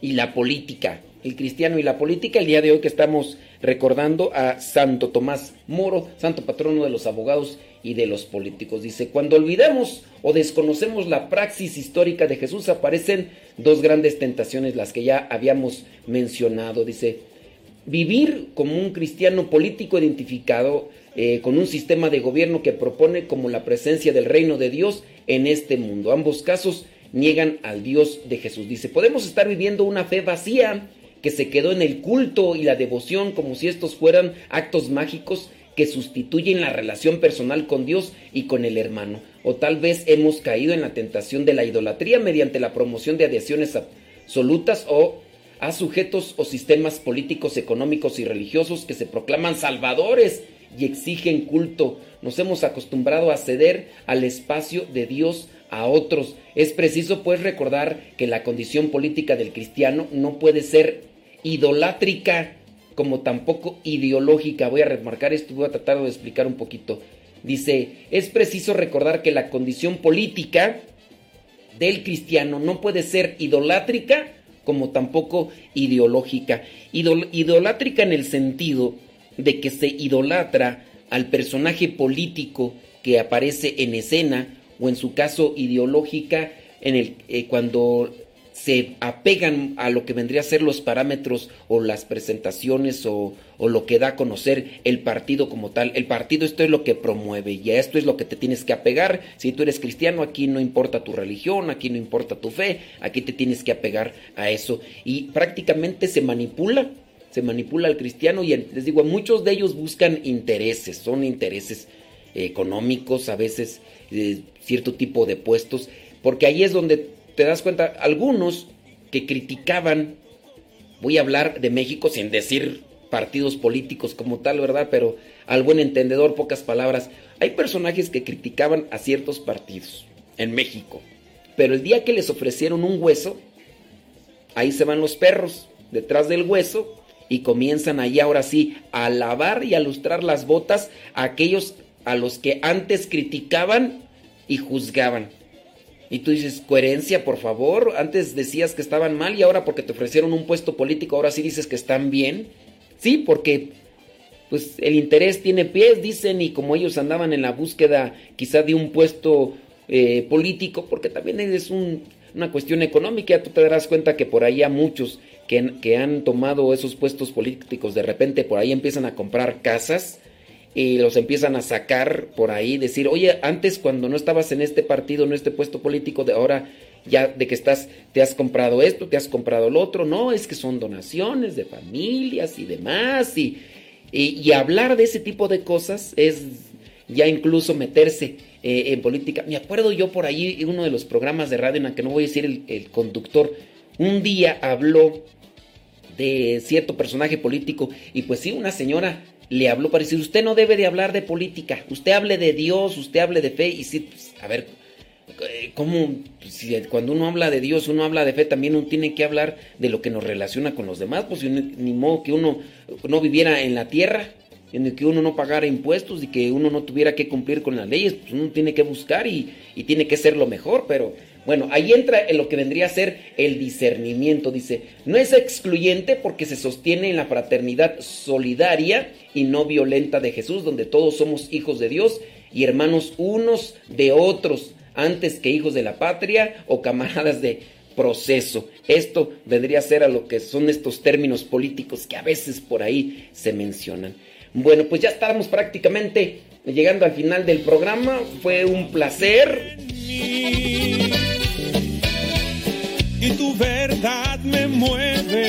y la política el cristiano y la política. El día de hoy que estamos recordando a Santo Tomás Moro, santo patrono de los abogados y de los políticos. Dice, cuando olvidamos o desconocemos la praxis histórica de Jesús, aparecen dos grandes tentaciones, las que ya habíamos mencionado. Dice, vivir como un cristiano político identificado eh, con un sistema de gobierno que propone como la presencia del reino de Dios en este mundo. Ambos casos niegan al Dios de Jesús. Dice, podemos estar viviendo una fe vacía que se quedó en el culto y la devoción como si estos fueran actos mágicos que sustituyen la relación personal con Dios y con el hermano. O tal vez hemos caído en la tentación de la idolatría mediante la promoción de adhesiones absolutas o a sujetos o sistemas políticos, económicos y religiosos que se proclaman salvadores y exigen culto. Nos hemos acostumbrado a ceder al espacio de Dios a otros. Es preciso pues recordar que la condición política del cristiano no puede ser idolátrica como tampoco ideológica. Voy a remarcar esto, voy a tratar de explicar un poquito. Dice, es preciso recordar que la condición política del cristiano no puede ser idolátrica como tampoco ideológica. idolátrica en el sentido de que se idolatra al personaje político que aparece en escena o en su caso ideológica en el eh, cuando se apegan a lo que vendría a ser los parámetros o las presentaciones o, lo que da a conocer el partido como tal. El partido esto es lo que promueve y a esto es lo que te tienes que apegar. Si tú eres cristiano, aquí no importa tu religión, aquí no importa tu fe, aquí te tienes que apegar a eso. Y prácticamente se manipula, se manipula al cristiano y les digo, muchos de ellos buscan intereses, son intereses económicos, a veces de cierto tipo de puestos, porque ahí es donde te das cuenta, algunos que criticaban, voy a hablar de México sin decir partidos políticos como tal, ¿verdad? Pero al buen entendedor, pocas palabras, hay personajes que criticaban a ciertos partidos en México, pero el día que les ofrecieron un hueso, ahí se van los perros detrás del hueso y comienzan ahí ahora sí a lavar y a lustrar las botas a aquellos a los que antes criticaban y juzgaban. Y tú dices, coherencia, por favor. Antes decías que estaban mal y ahora porque te ofrecieron un puesto político, ahora sí dices que están bien. Sí, porque pues el interés tiene pies, dicen, y como ellos andaban en la búsqueda quizá de un puesto eh, político, porque también es un... una cuestión económica. Tú te darás cuenta que por ahí a muchos que, que han tomado esos puestos políticos, de repente por ahí empiezan a comprar casas y los empiezan a sacar por ahí, decir, oye, antes cuando no estabas en este partido, en este puesto político, de ahora ya de que estás, te has comprado esto, te has comprado lo otro, no, es que son donaciones de familias y demás, y, y, hablar de ese tipo de cosas es ya incluso meterse eh, en política. Me acuerdo yo por ahí, uno de los programas de radio, en que no voy a decir el conductor, un día habló de cierto personaje político y pues sí, una señora le habló para decir, usted no debe de hablar de política, usted hable de Dios, usted hable de fe y sí, pues, a ver, eh, ¿cómo? Si cuando uno habla de Dios, uno habla de fe, también uno tiene que hablar de lo que nos relaciona con los demás, pues ni modo que uno no viviera en la tierra, en el que uno no pagara impuestos y que uno no tuviera que cumplir con las leyes, pues uno tiene que buscar y, y tiene que ser lo mejor, pero bueno, ahí entra en lo que vendría a ser el discernimiento. Dice, no es excluyente porque se sostiene en la fraternidad solidaria y no violenta de Jesús, donde todos somos hijos de Dios y hermanos unos de otros, antes que hijos de la patria o camaradas de proceso. Esto vendría a ser a lo que son estos términos políticos que a veces por ahí se mencionan. Bueno, pues ya estamos prácticamente llegando al final del programa. Fue un placer y tu verdad me mueve,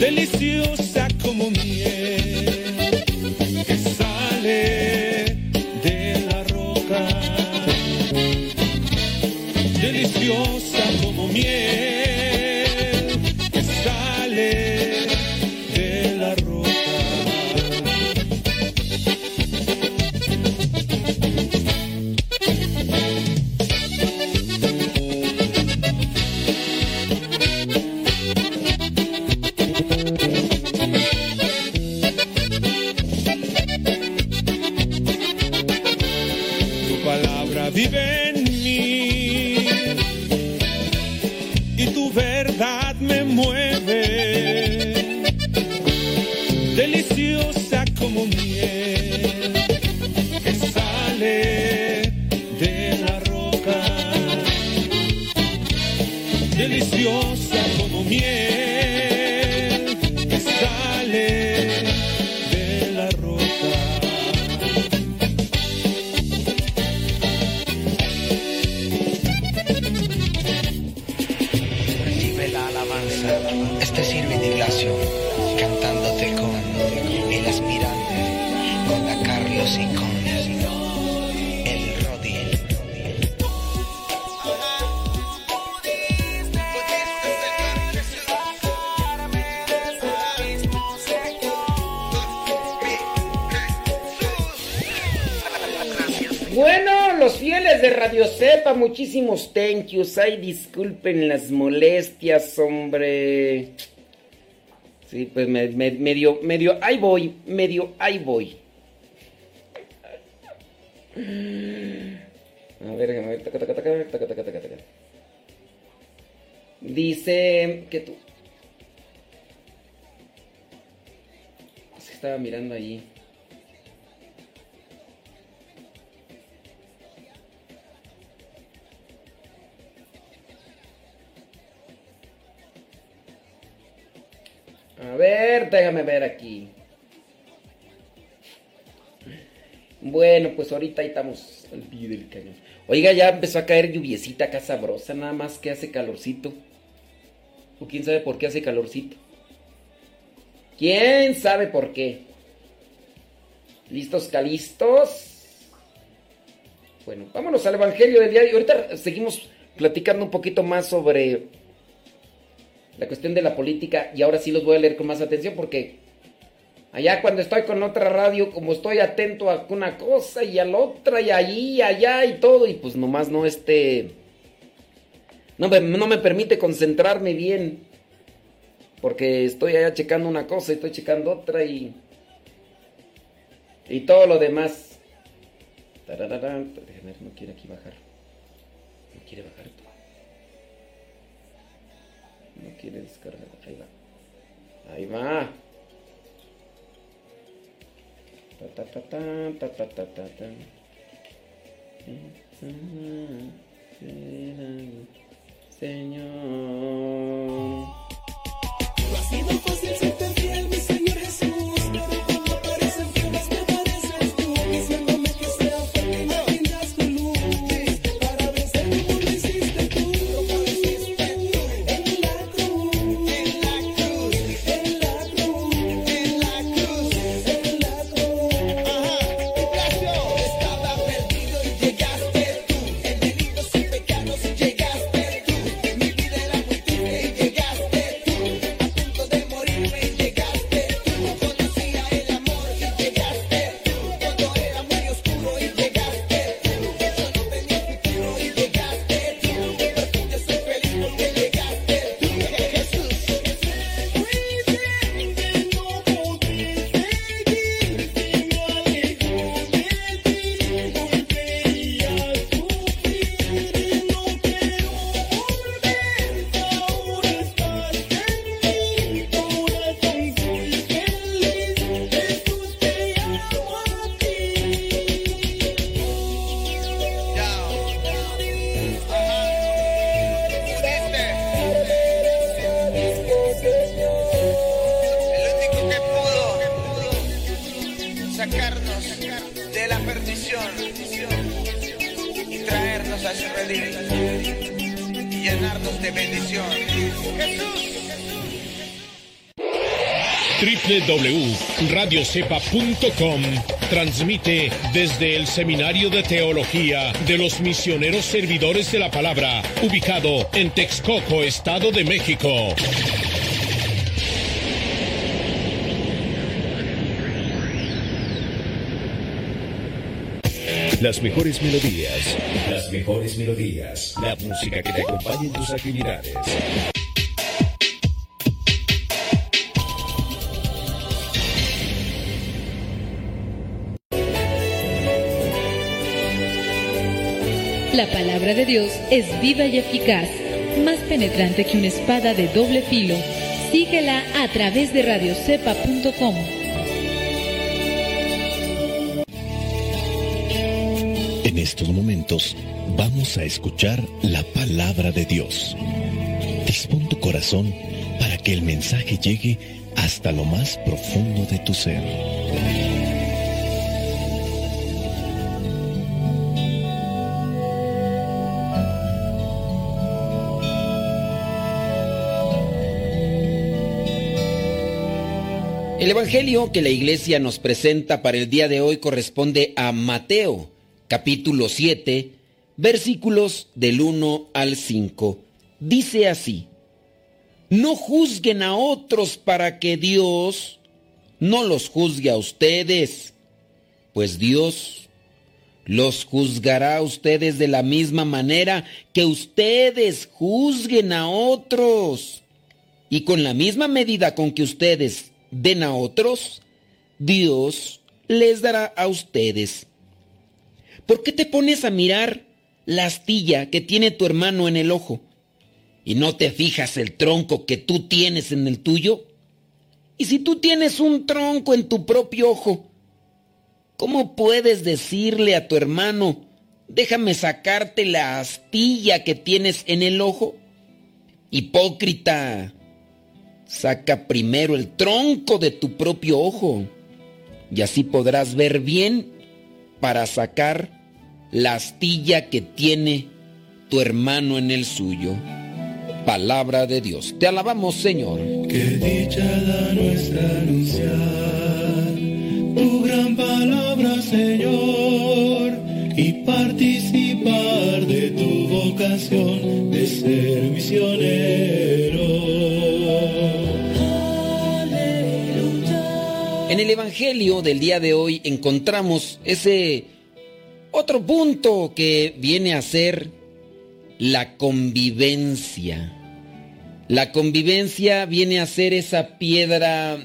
deliciosa como miel que sale de la roca, deliciosa como miel Radio Cepa, muchísimos thank yous. Ay, disculpen las molestias, hombre. Sí, pues me- me- medio, medio, ahí voy, medio, ahí voy. A ver, a ver, taca, taca, taca. Dice que tú. Que estaba mirando allí. A ver, déjame ver aquí. Bueno, pues ahorita ahí estamos al pie del cañón. Oiga, ya empezó a caer lluviecita acá sabrosa, nada más que hace calorcito. O quién sabe por qué hace calorcito. ¿Quién sabe por qué? ¿Listos, calistos? Bueno, vámonos al Evangelio del día. Y ahorita seguimos platicando un poquito más sobre la cuestión de la política y ahora sí los voy a leer con más atención porque allá cuando estoy con otra radio como estoy atento a una cosa y a la otra y allí y allá y todo y pues nomás no este no me, no me permite concentrarme bien porque estoy allá checando una cosa y estoy checando otra y y todo lo demás. Tarararán, déjame ver, no quiere aquí bajar. No quiere bajar. esto no quiere descargar. Ahí va. Ahí va. Ta, ta, ta, ta, ta, ta, ta, ta. Señor. Fácil www.radiocepa.com transmite desde el Seminario de Teología de los Misioneros Servidores de la Palabra, ubicado en Texcoco, Estado de México. Las mejores melodías, las mejores melodías, la música que te acompañe en tus actividades. De Dios es viva y eficaz, más penetrante que una espada de doble filo. Síguela a través de radiocepa.com. En estos momentos vamos a escuchar la palabra de Dios. Dispón tu corazón para que el mensaje llegue hasta lo más profundo de tu ser. El Evangelio que la iglesia nos presenta para el día de hoy corresponde a Mateo, capítulo 7, versículos del 1 al 5. Dice así, no juzguen a otros para que Dios no los juzgue a ustedes, pues Dios los juzgará a ustedes de la misma manera que ustedes juzguen a otros. Y con la misma medida con que ustedes den a otros, Dios les dará a ustedes. ¿Por qué te pones a mirar la astilla que tiene tu hermano en el ojo y no te fijas el tronco que tú tienes en el tuyo? Y si tú tienes un tronco en tu propio ojo, ¿cómo puedes decirle a tu hermano, déjame sacarte la astilla que tienes en el ojo? Hipócrita, saca primero el tronco de tu propio ojo y así podrás ver bien para sacar la astilla que tiene tu hermano en el suyo. Palabra de Dios. Te alabamos, Señor. Qué dicha da nuestra anunciar tu gran palabra, Señor, y participar de tu vocación de ser misionero. En el Evangelio del día de hoy encontramos ese otro punto que viene a ser la convivencia. La convivencia viene a ser esa piedra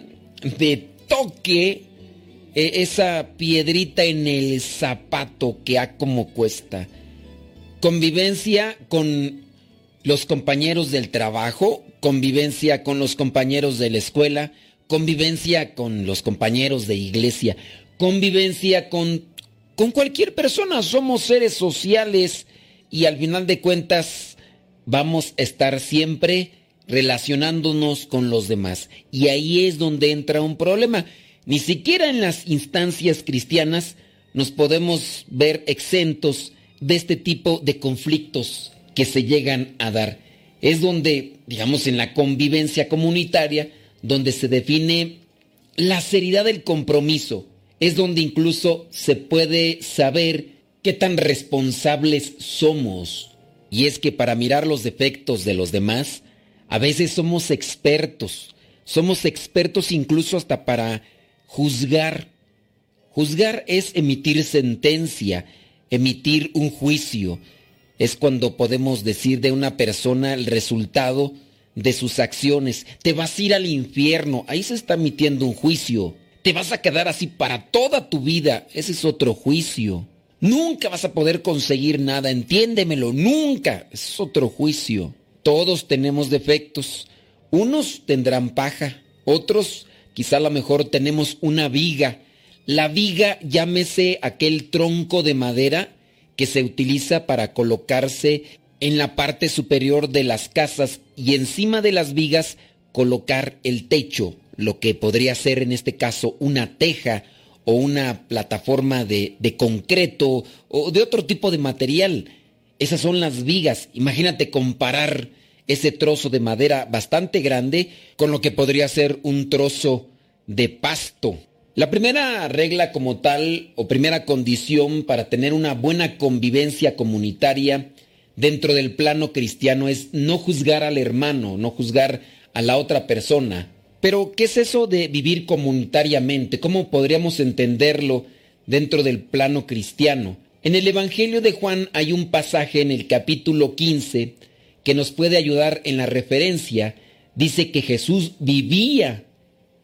de toque, eh, esa piedrita en el zapato que a como cuesta. Convivencia con los compañeros del trabajo, convivencia con los compañeros de la escuela, convivencia con los compañeros de iglesia, convivencia con, con cualquier persona. Somos seres sociales y al final de cuentas vamos a estar siempre relacionándonos con los demás. Y ahí es donde entra un problema. Ni siquiera en las instancias cristianas nos podemos ver exentos de este tipo de conflictos que se llegan a dar. Es donde, digamos, en la convivencia comunitaria, donde se define la seriedad del compromiso. Es donde incluso se puede saber qué tan responsables somos. Y es que para mirar los defectos de los demás, a veces somos expertos. Somos expertos incluso hasta para juzgar. Juzgar es emitir sentencia, emitir un juicio. Es cuando podemos decir de una persona el resultado de sus acciones. Te vas a ir al infierno. Ahí se está emitiendo un juicio. Te vas a quedar así para toda tu vida. Ese es otro juicio. Nunca vas a poder conseguir nada. Entiéndemelo. Nunca. Es otro juicio. Todos tenemos defectos. Unos tendrán paja. Otros quizá a lo mejor tenemos una viga. La viga llámese aquel tronco de madera que se utiliza para colocarse en la parte superior de las casas y encima de las vigas colocar el techo, lo que podría ser en este caso una teja o una plataforma de, de, concreto o de otro tipo de material. Esas son las vigas. Imagínate comparar ese trozo de madera bastante grande con lo que podría ser un trozo de pasto. La primera regla como tal o primera condición para tener una buena convivencia comunitaria dentro del plano cristiano es no juzgar al hermano, no juzgar a la otra persona. Pero, ¿qué es eso de vivir comunitariamente? ¿Cómo podríamos entenderlo dentro del plano cristiano? En el Evangelio de Juan hay un pasaje en el capítulo 15 que nos puede ayudar en la referencia. Dice que Jesús vivía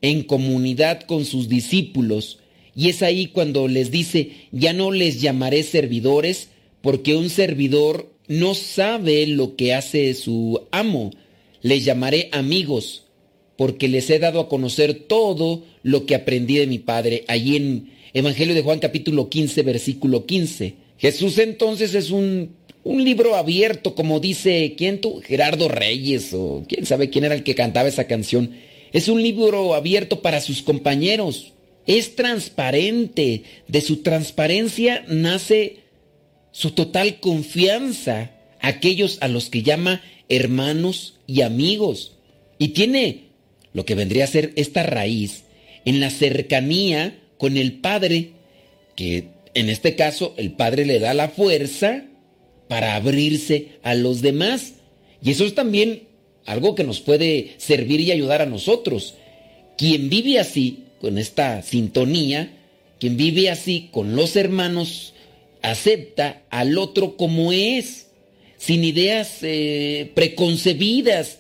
en comunidad con sus discípulos y es ahí cuando les dice, ya no les llamaré servidores porque un servidor no sabe lo que hace su amo. Les llamaré amigos, porque les he dado a conocer todo lo que aprendí de mi Padre. Allí en Evangelio de Juan capítulo 15, versículo 15. Jesús entonces es un, un libro abierto, como dice, ¿quién tú? Gerardo Reyes, o quién sabe quién era el que cantaba esa canción. Es un libro abierto para sus compañeros. Es transparente. De su transparencia nace su total confianza a aquellos a los que llama hermanos y amigos. Y tiene lo que vendría a ser esta raíz en la cercanía con el Padre, que en este caso el Padre le da la fuerza para abrirse a los demás. Y eso es también algo que nos puede servir y ayudar a nosotros. Quien vive así, con esta sintonía, quien vive así con los hermanos, acepta al otro como es, sin ideas eh, preconcebidas,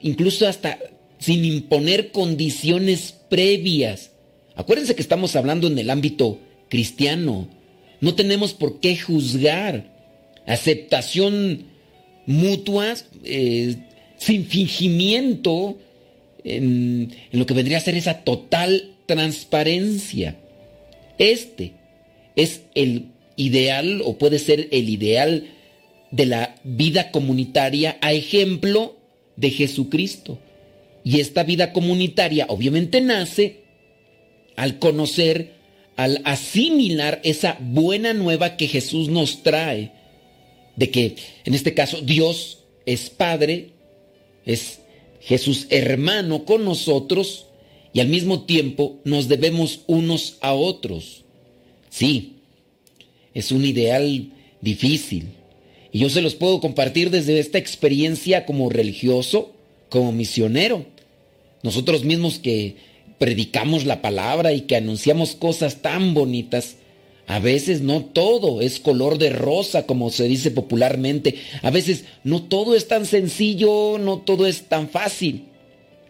incluso hasta sin imponer condiciones previas. Acuérdense que estamos hablando en el ámbito cristiano. No tenemos por qué juzgar. Aceptación mutua, eh, sin fingimiento, en lo que vendría a ser esa total transparencia. Este es el ideal o puede ser el ideal de la vida comunitaria a ejemplo de Jesucristo. Y esta vida comunitaria obviamente nace al conocer, al asimilar esa buena nueva que Jesús nos trae, de que en este caso Dios es Padre, es Jesús hermano con nosotros y al mismo tiempo nos debemos unos a otros. Sí, es un ideal difícil. Y yo se los puedo compartir desde esta experiencia como religioso, como misionero. Nosotros mismos que predicamos la palabra y que anunciamos cosas tan bonitas, a veces no todo es color de rosa, como se dice popularmente. A veces no todo es tan sencillo, no todo es tan fácil.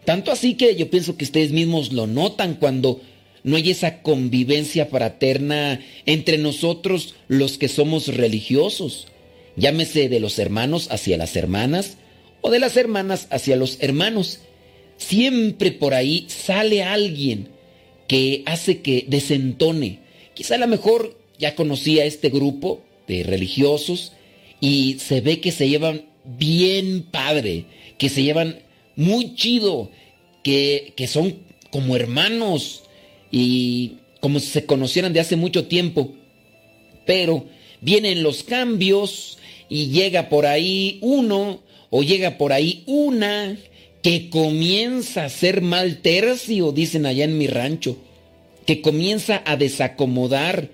Tanto así que yo pienso que ustedes mismos lo notan cuando no hay esa convivencia fraterna entre nosotros los que somos religiosos. Llámese de los hermanos hacia las hermanas o de las hermanas hacia los hermanos. Siempre por ahí sale alguien que hace que desentone. Quizá a lo mejor ya conocía este grupo de religiosos y se ve que se llevan bien padre, que se llevan muy chido, que, que son como hermanos y como si se conocieran de hace mucho tiempo. Pero vienen los cambios y llega por ahí uno o llega por ahí una que comienza a ser mal tercio, dicen allá en mi rancho, que comienza a desacomodar,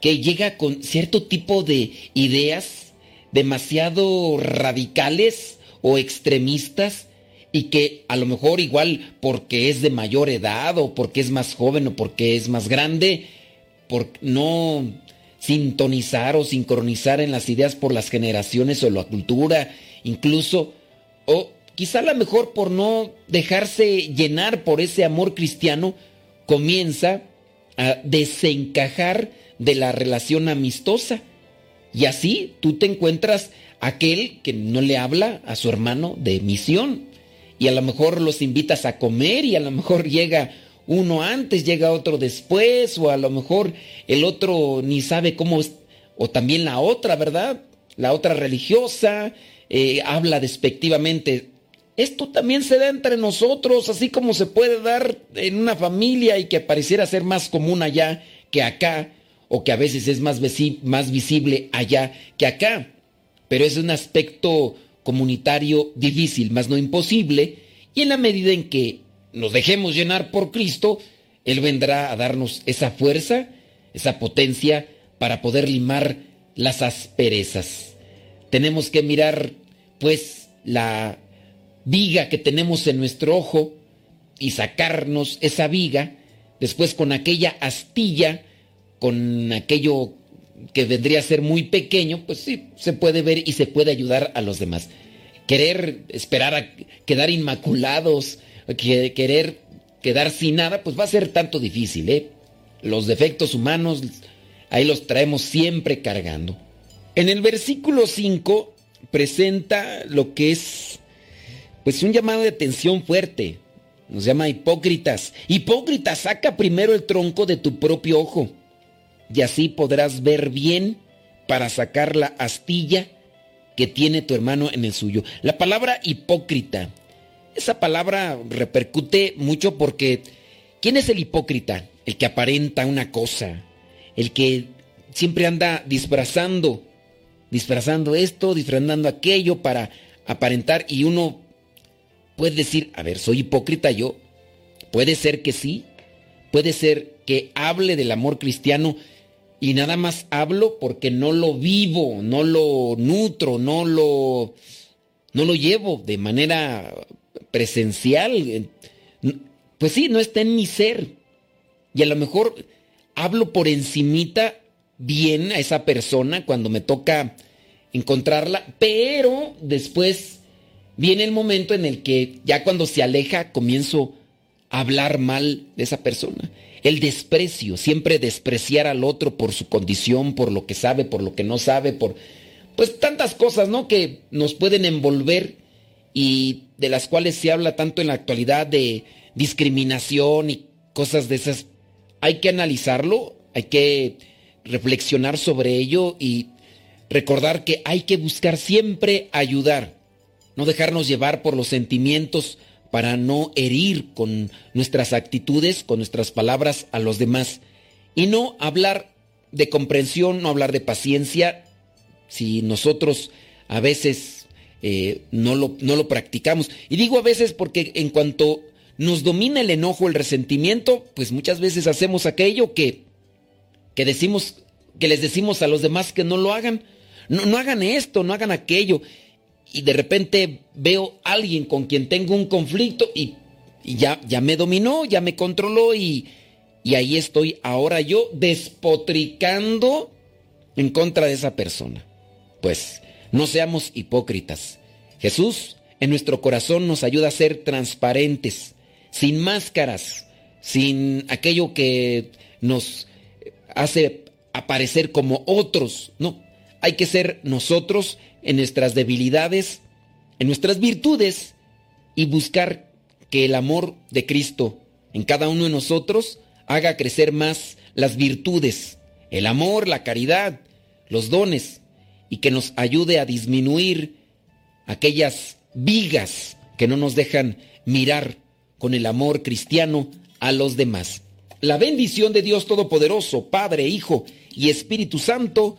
que llega con cierto tipo de ideas demasiado radicales o extremistas y que a lo mejor igual porque es de mayor edad o porque es más joven o porque es más grande, por no sintonizar o sincronizar en las ideas por las generaciones o la cultura, incluso, o quizá a lo mejor por no dejarse llenar por ese amor cristiano, comienza a desencajar de la relación amistosa. Y así tú te encuentras aquel que no le habla a su hermano de misión. Y a lo mejor los invitas a comer y a lo mejor llega uno antes, llega otro después, o a lo mejor el otro ni sabe cómo o también la otra, ¿verdad? La otra religiosa, eh, habla despectivamente. Esto también se da entre nosotros, así como se puede dar en una familia y que pareciera ser más común allá que acá, o que a veces es más, más visible allá que acá. Pero es un aspecto comunitario difícil, más no imposible, y en la medida en que nos dejemos llenar por Cristo, Él vendrá a darnos esa fuerza, esa potencia para poder limar las asperezas. Tenemos que mirar, pues, la viga que tenemos en nuestro ojo y sacarnos esa viga, después con aquella astilla, con aquello que vendría a ser muy pequeño, pues sí, se puede ver y se puede ayudar a los demás. Querer esperar a quedar inmaculados, que querer quedar sin nada, pues va a ser tanto difícil, ¿eh? Los defectos humanos, ahí los traemos siempre cargando. En el versículo 5 presenta lo que es, pues, un llamado de atención fuerte. Nos llama hipócritas. Hipócritas, saca primero el tronco de tu propio ojo, y así podrás ver bien para sacar la astilla que tiene tu hermano en el suyo. La palabra hipócrita esa palabra repercute mucho porque ¿quién es el hipócrita? El que aparenta una cosa, el que siempre anda disfrazando, disfrazando esto, disfrazando aquello para aparentar y uno puede decir, a ver, soy hipócrita yo. Puede ser que sí, puede ser que hable del amor cristiano y nada más hablo porque no lo vivo, no lo nutro, no lo no lo llevo de manera presencial. Pues sí, no está en mi ser. Y a lo mejor hablo por encimita bien a esa persona cuando me toca encontrarla, pero después viene el momento en el que ya cuando se aleja comienzo a hablar mal de esa persona. El desprecio, siempre despreciar al otro por su condición, por lo que sabe, por lo que no sabe, por pues tantas cosas, ¿no? Que nos pueden envolver y de las cuales se habla tanto en la actualidad de discriminación y cosas de esas, hay que analizarlo, hay que reflexionar sobre ello y recordar que hay que buscar siempre ayudar, no dejarnos llevar por los sentimientos para no herir con nuestras actitudes, con nuestras palabras a los demás y no hablar de comprensión, no hablar de paciencia, si nosotros a veces eh, no, lo, no lo practicamos. Y digo a veces porque en cuanto nos domina el enojo, el resentimiento, pues muchas veces hacemos aquello que, que decimos, que les decimos a los demás que no lo hagan. No, no hagan esto, no hagan aquello. Y de repente veo a alguien con quien tengo un conflicto y, ya, ya me dominó, ya me controló y, y ahí estoy ahora yo despotricando en contra de esa persona. Pues no seamos hipócritas. Jesús en nuestro corazón nos ayuda a ser transparentes, sin máscaras, sin aquello que nos hace aparecer como otros. No, hay que ser nosotros en nuestras debilidades, en nuestras virtudes y buscar que el amor de Cristo en cada uno de nosotros haga crecer más las virtudes, el amor, la caridad, los dones y que nos ayude a disminuir aquellas vigas que no nos dejan mirar con el amor cristiano a los demás. La bendición de Dios Todopoderoso, Padre, Hijo y Espíritu Santo,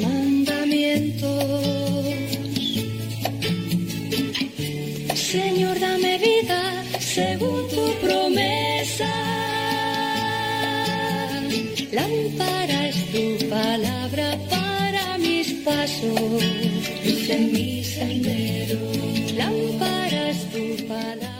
Mandamientos. Señor, dame vida según tu promesa. Lámpara es tu palabra para mis pasos, en mi sendero. Lámpara es tu palabra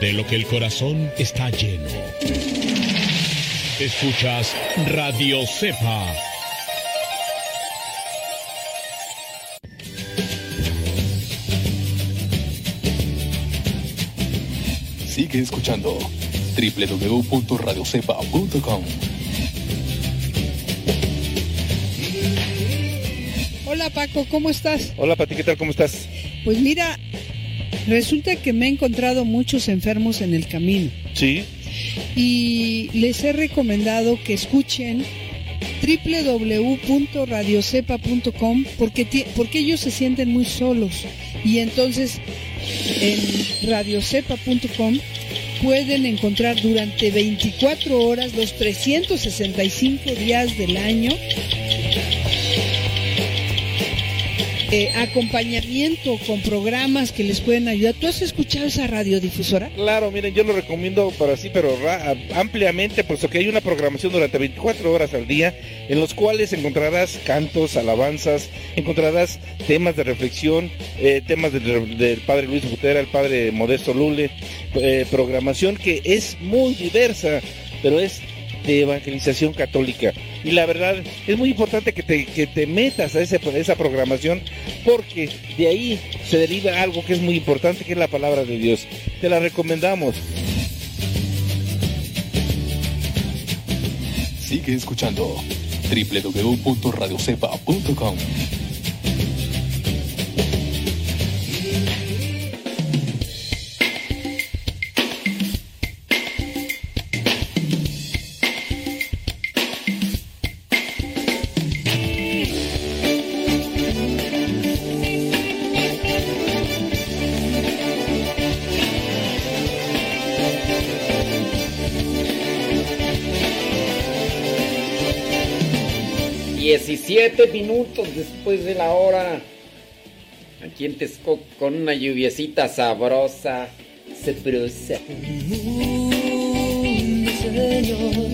de lo que el corazón está lleno. Escuchas Radio Cepa. Sigue escuchando www.radiocepa.com. Hola Paco, ¿cómo estás? Hola Pati, ¿qué tal? ¿Cómo estás? Pues mira, resulta que me he encontrado muchos enfermos en el camino Sí. y les he recomendado que escuchen www.radiocepa.com porque, porque ellos se sienten muy solos y entonces en radiocepa.com pueden encontrar durante 24 horas los 365 días del año eh, acompañamiento con programas que les pueden ayudar. ¿Tú has escuchado esa radiodifusora? Claro, miren, yo lo recomiendo para sí, pero ampliamente, puesto que hay una programación durante 24 horas al día, en los cuales encontrarás cantos, alabanzas, encontrarás temas de reflexión, eh, temas del, del padre Luis Butera, el padre Modesto Lule, eh, programación que es muy diversa, pero es de evangelización católica. Y la verdad, es muy importante que te, que te metas a, ese, esa programación porque de ahí se deriva algo que es muy importante, que es la palabra de Dios. Te la recomendamos. Sigue escuchando www.radiocepa.com. Diecisiete minutos después de la hora. Aquí en Texcoco con una lluviecita sabrosa, sabrosa. Señor, tú.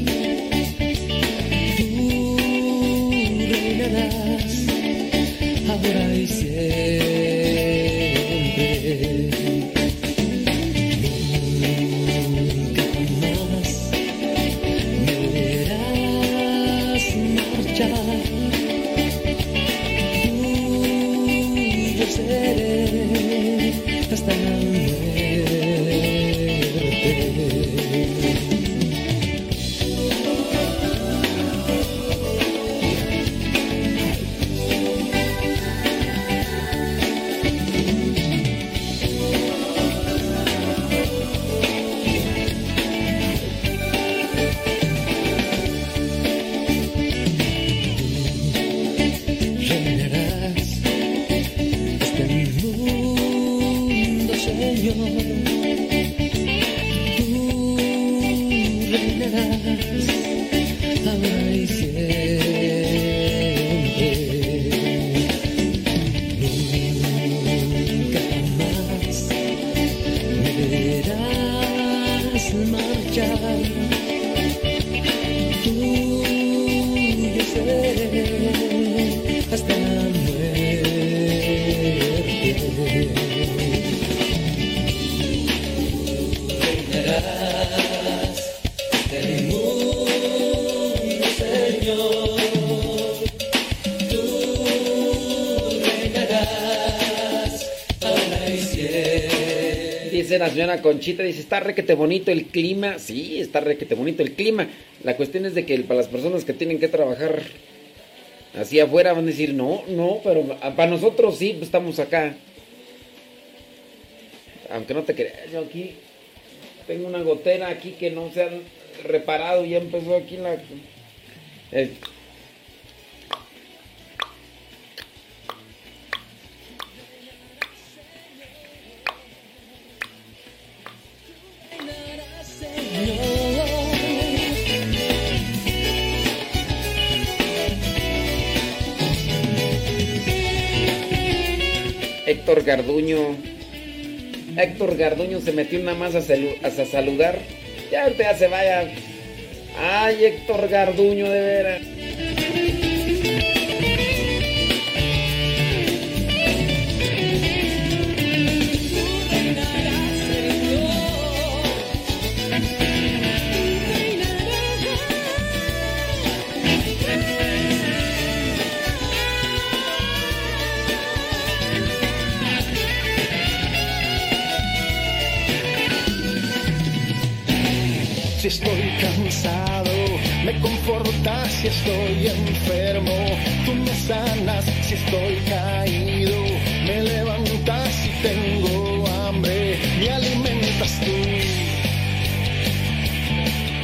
La señora Conchita, dice, está requete bonito el clima. Sí, está requete bonito el clima. La cuestión es de que para las personas que tienen que trabajar así afuera van a decir, no, no, pero para nosotros sí, pues estamos acá. Aunque no te creas, yo aquí tengo una gotera aquí que no se han reparado, ya empezó aquí la... Héctor Garduño. Héctor Garduño se metió nada más a, salu- a saludar. Ya ahorita ya se vaya. Ay, Héctor Garduño, de veras. Si estoy cansado, me confortas si estoy enfermo. Tú me sanas si estoy caído, me levantas si tengo hambre, me alimentas tú.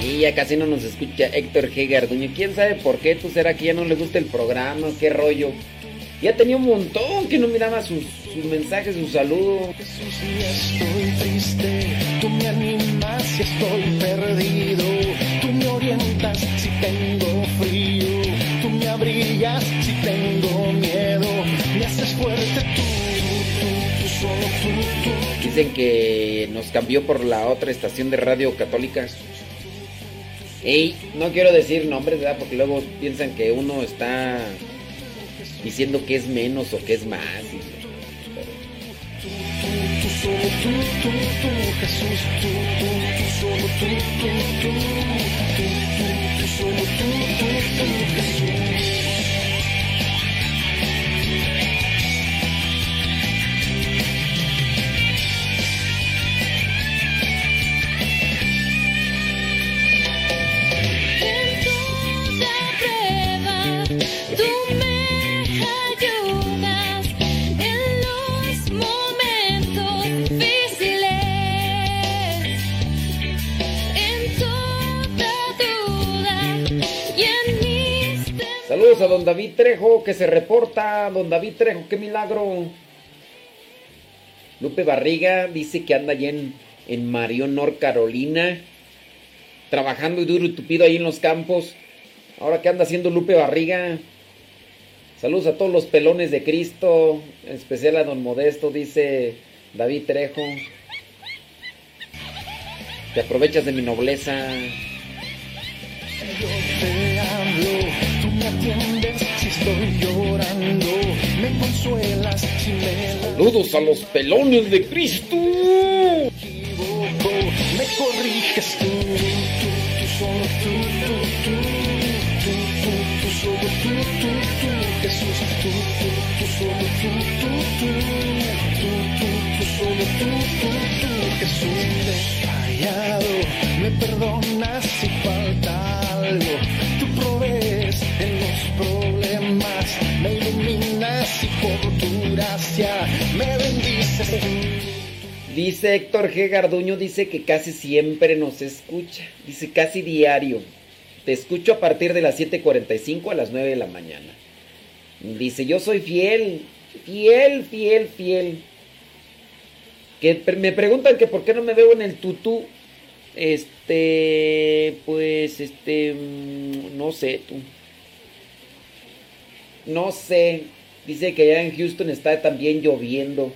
Y ya casi no nos escucha Héctor G. Garduño. ¿Quién sabe por qué? ¿Tú será que ya no le gusta el programa? ¿Qué rollo? Ya tenía un montón que no miraba sus, sus mensajes, sus saludos. Si estoy triste, estoy perdido, tú me orientas si tengo frío, tú me abrigas si tengo miedo, me haces fuerte tú, tú, tú, solo tú. Dicen que nos cambió por la otra estación de radio católica. Ey, no quiero decir nombres, ¿verdad? Porque luego piensan que uno está diciendo que es menos o que es más. y- solo tú, tú, tú, Jesús, tú, tú, tú, solo tú, tú, tú, tú, tú, tú, solo tú, tú, tú, Jesús. Saludos a don David Trejo que se reporta. Don David Trejo, qué milagro. Lupe Barriga dice que anda allá en, en Marion, North Carolina, trabajando y duro y tupido ahí en los campos. Ahora que anda haciendo Lupe Barriga. Saludos a todos los pelones de Cristo, en especial a don Modesto, dice David Trejo. Te aprovechas de mi nobleza. Atiendes si estoy llorando, me consuelas si me Saludos a los pelones de Cristo. me corriges tú, tú, tú, solo tú, tú, tú, tú, tú, tú, solo tú, tú, tú, Jesús, tú, tú, tú, solo tú, tú, tú, tú, tú, tú, solo tú, tú, tú, Jesús, me perdonas si falta algo, tú provees en los problemas, me iluminas y por tu gracia me bendices. Dice Héctor G. Garduño, dice que casi siempre nos escucha. Dice casi diario. Te escucho a partir de las 7.45 a las 9 de la mañana. Dice, yo soy fiel, fiel, fiel, fiel. Que me preguntan que por qué no me veo en el tutú. Este, pues, este, mm, no sé, tú. No sé. Dice que allá en Houston está también lloviendo.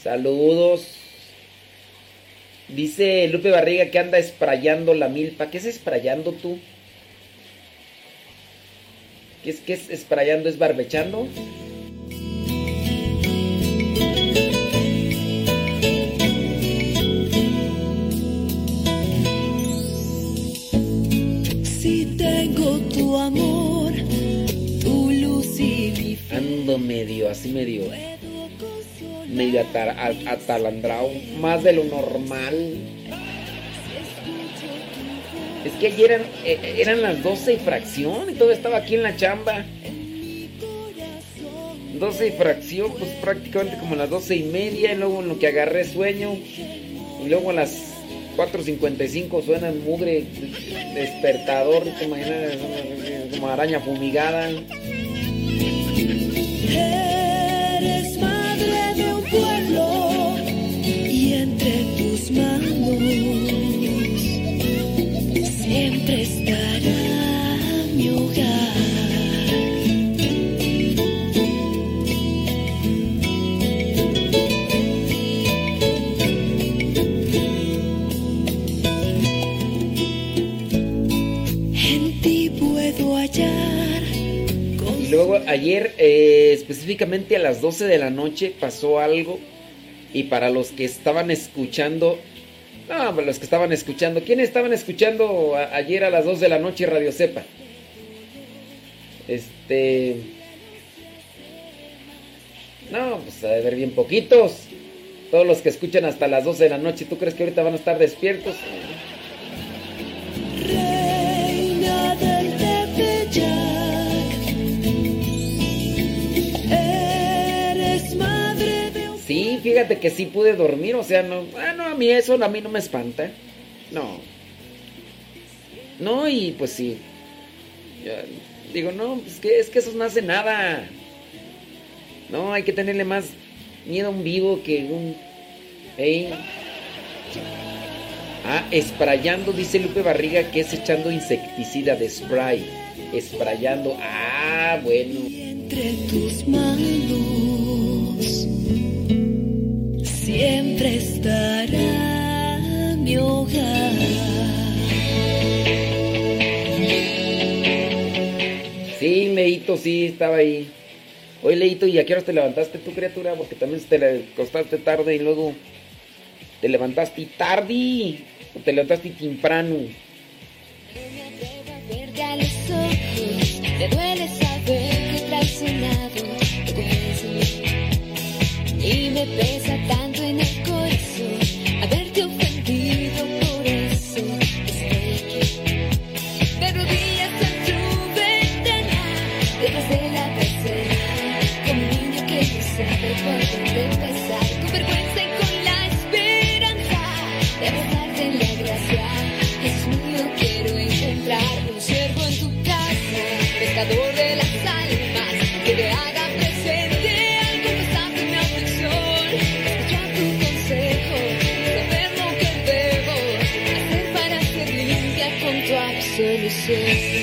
Saludos. Dice Lupe Barriga que anda esprayando la milpa. ¿Qué es esprayando tú? ¿Qué es, qué es esprayando? ¿Es barbechando? Amor, tu luz Ando medio, así medio. Medio atar- atalandrado. Más de lo normal. Es que ayer eran, eh, eran las 12 y fracción y todo estaba aquí en la chamba. 12 y fracción, pues prácticamente como las 12 y media. Y luego en lo que agarré sueño. Y luego las 4.55 suena mugre despertador. ¿Te imaginas? Como araña fumigada. Eres madre de un pueblo y entre tus manos ayer, eh, específicamente a las 12 de la noche, pasó algo. Y para los que estaban escuchando, no, para los que estaban escuchando, ¿quiénes estaban escuchando ayer a las 2 de la noche Radio Cepa? Este. No, pues a ver bien poquitos. Todos los que escuchan hasta las 12 de la noche, ¿tú crees que ahorita van a estar despiertos? Reina del Fíjate que sí pude dormir, o sea, no, ah, no, a mí eso a mí no me espanta. No. No, y pues sí. Digo, no, pues que es que eso no hace nada. No, hay que tenerle más miedo a un vivo que un. Ey. Ah, esprayando, dice Lupe Barriga que es echando insecticida de spray. Esprayando. Ah, bueno. entre tus manos siempre estará mi hogar. Sí, Leito, sí, estaba ahí. Oye, Leito, ¿y a qué horas te levantaste tú, criatura? Porque también te le- acostaste tarde y luego te levantaste tarde. O te levantaste temprano. Me duele saber que traicionado tu. Y me pesa tanto kisses.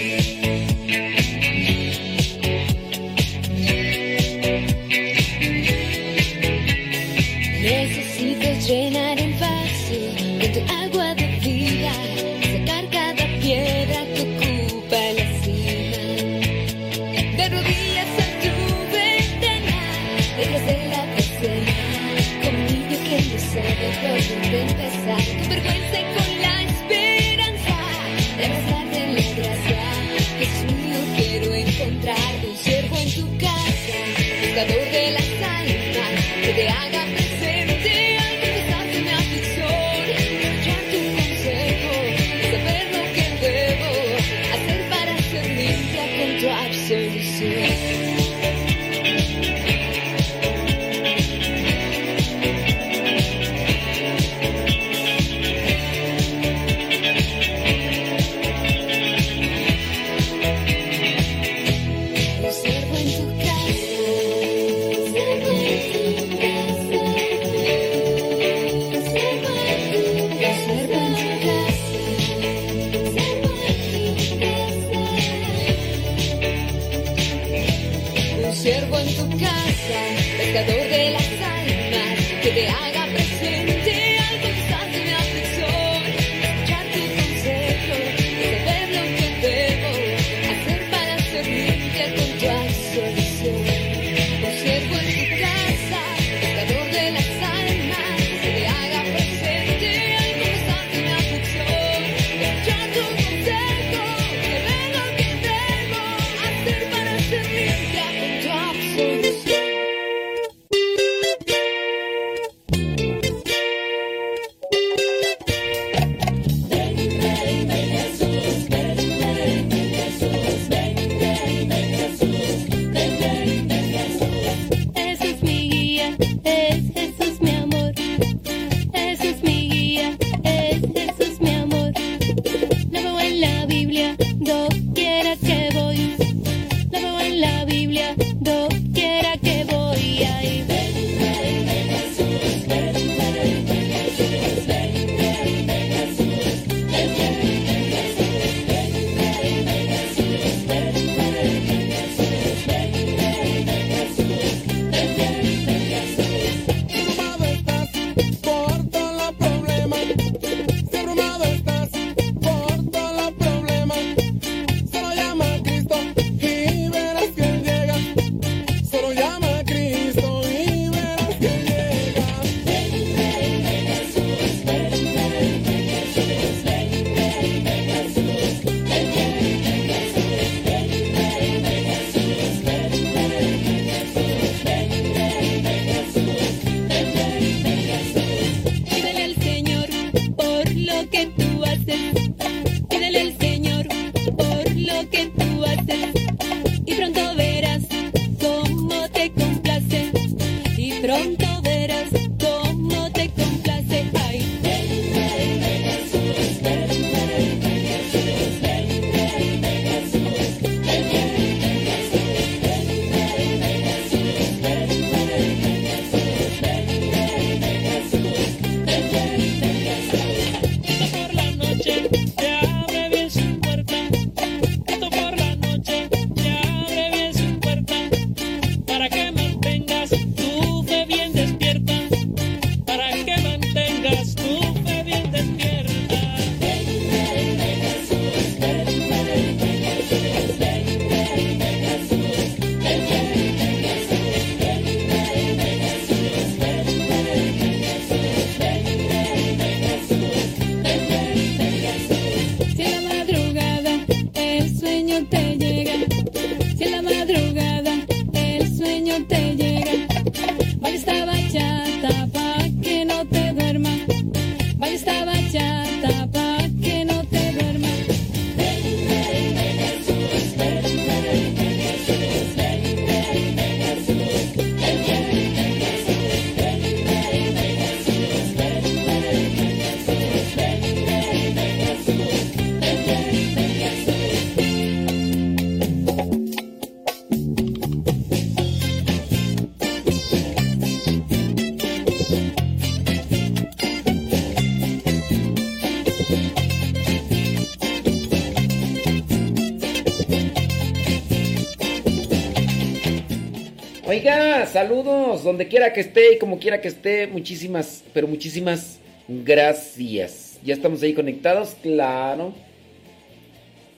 Saludos donde quiera que esté y como quiera que esté. Muchísimas, pero muchísimas gracias. Ya estamos ahí conectados, claro.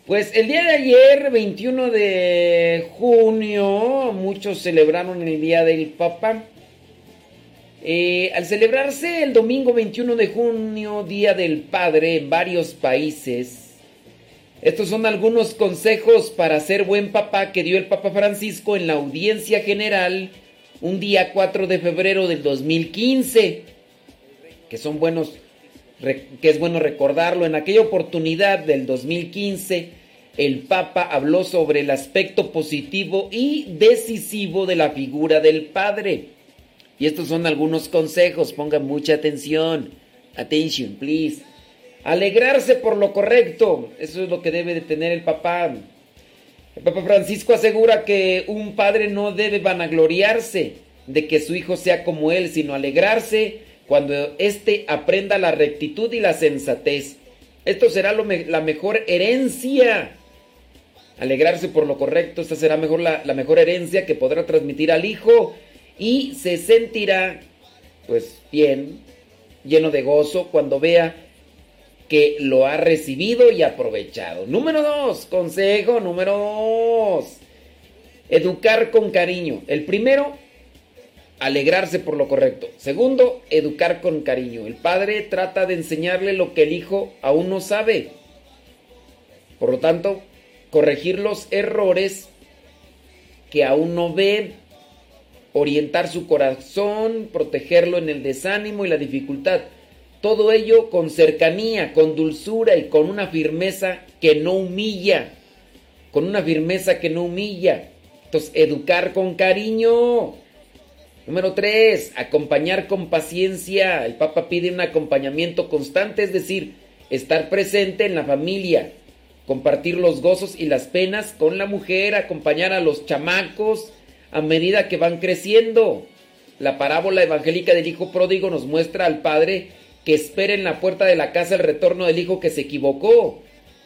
Pues el día de ayer, 21 de junio, muchos celebraron el Día del Papa. Eh, al celebrarse el domingo 21 de junio, Día del Padre, en varios países, estos son algunos consejos para ser buen papá que dio el Papa Francisco en la audiencia general un día 4 de febrero del 2015, que son buenos, que es bueno recordarlo. En aquella oportunidad del 2015, el Papa habló sobre el aspecto positivo y decisivo de la figura del Padre. Y estos son algunos consejos, pongan mucha atención. Attention, please. Alegrarse por lo correcto, eso es lo que debe de tener el papá. El Papa Francisco asegura que un padre no debe vanagloriarse de que su hijo sea como él, sino alegrarse cuando éste aprenda la rectitud y la sensatez. Esto será la mejor herencia. Alegrarse por lo correcto, esta será mejor la, la mejor herencia que podrá transmitir al hijo y se sentirá pues bien, lleno de gozo cuando vea que lo ha recibido y aprovechado. Número dos, consejo número dos. Educar con cariño. El primero, alegrarse por lo correcto. Segundo, educar con cariño. El padre trata de enseñarle lo que el hijo aún no sabe. Por lo tanto, corregir los errores que aún no ve, orientar su corazón, protegerlo en el desánimo y la dificultad. Todo ello con cercanía, con dulzura y con una firmeza que no humilla. Con una firmeza que no humilla. Entonces, educar con cariño. Número tres, acompañar con paciencia. El Papa pide un acompañamiento constante, es decir, estar presente en la familia, compartir los gozos y las penas con la mujer, acompañar a los chamacos a medida que van creciendo. La parábola evangélica del Hijo Pródigo nos muestra al Padre que espera en la puerta de la casa el retorno del Hijo que se equivocó.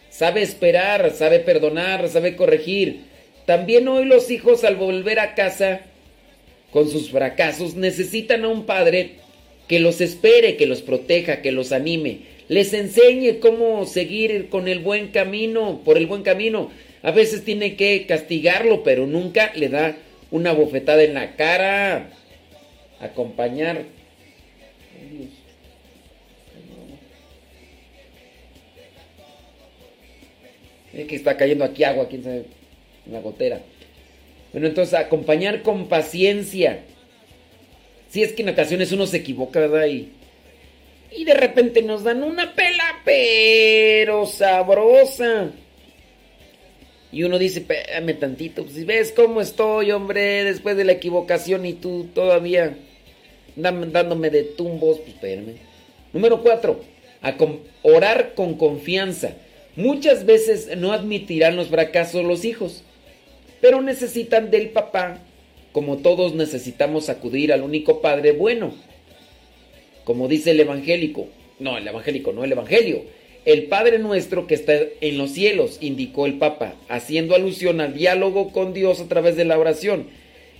Sabe esperar, sabe perdonar, sabe corregir. También hoy los hijos al volver a casa con sus fracasos necesitan a un padre que los espere, que los proteja, que los anime, les enseñe cómo seguir con el buen camino, por el buen camino. A veces tiene que castigarlo, pero nunca le da una bofetada en la cara. Acompañar. Que está cayendo aquí agua, quién sabe, una gotera. Bueno, entonces acompañar con paciencia. Si es que en ocasiones uno se equivoca, ¿verdad? Y, y de repente nos dan una pela, pero sabrosa. Y uno dice, espérame tantito, pues ves cómo estoy, hombre, después de la equivocación y tú todavía dándome de tumbos, pues espérame. Número cuatro, orar con confianza. Muchas veces no admitirán los fracasos los hijos, pero necesitan del papá, como todos necesitamos acudir al único padre bueno. Como dice el evangélico, no, el evangélico, no el evangelio el Padre nuestro que está en los cielos, indicó el Papa, haciendo alusión al diálogo con Dios a través de la oración.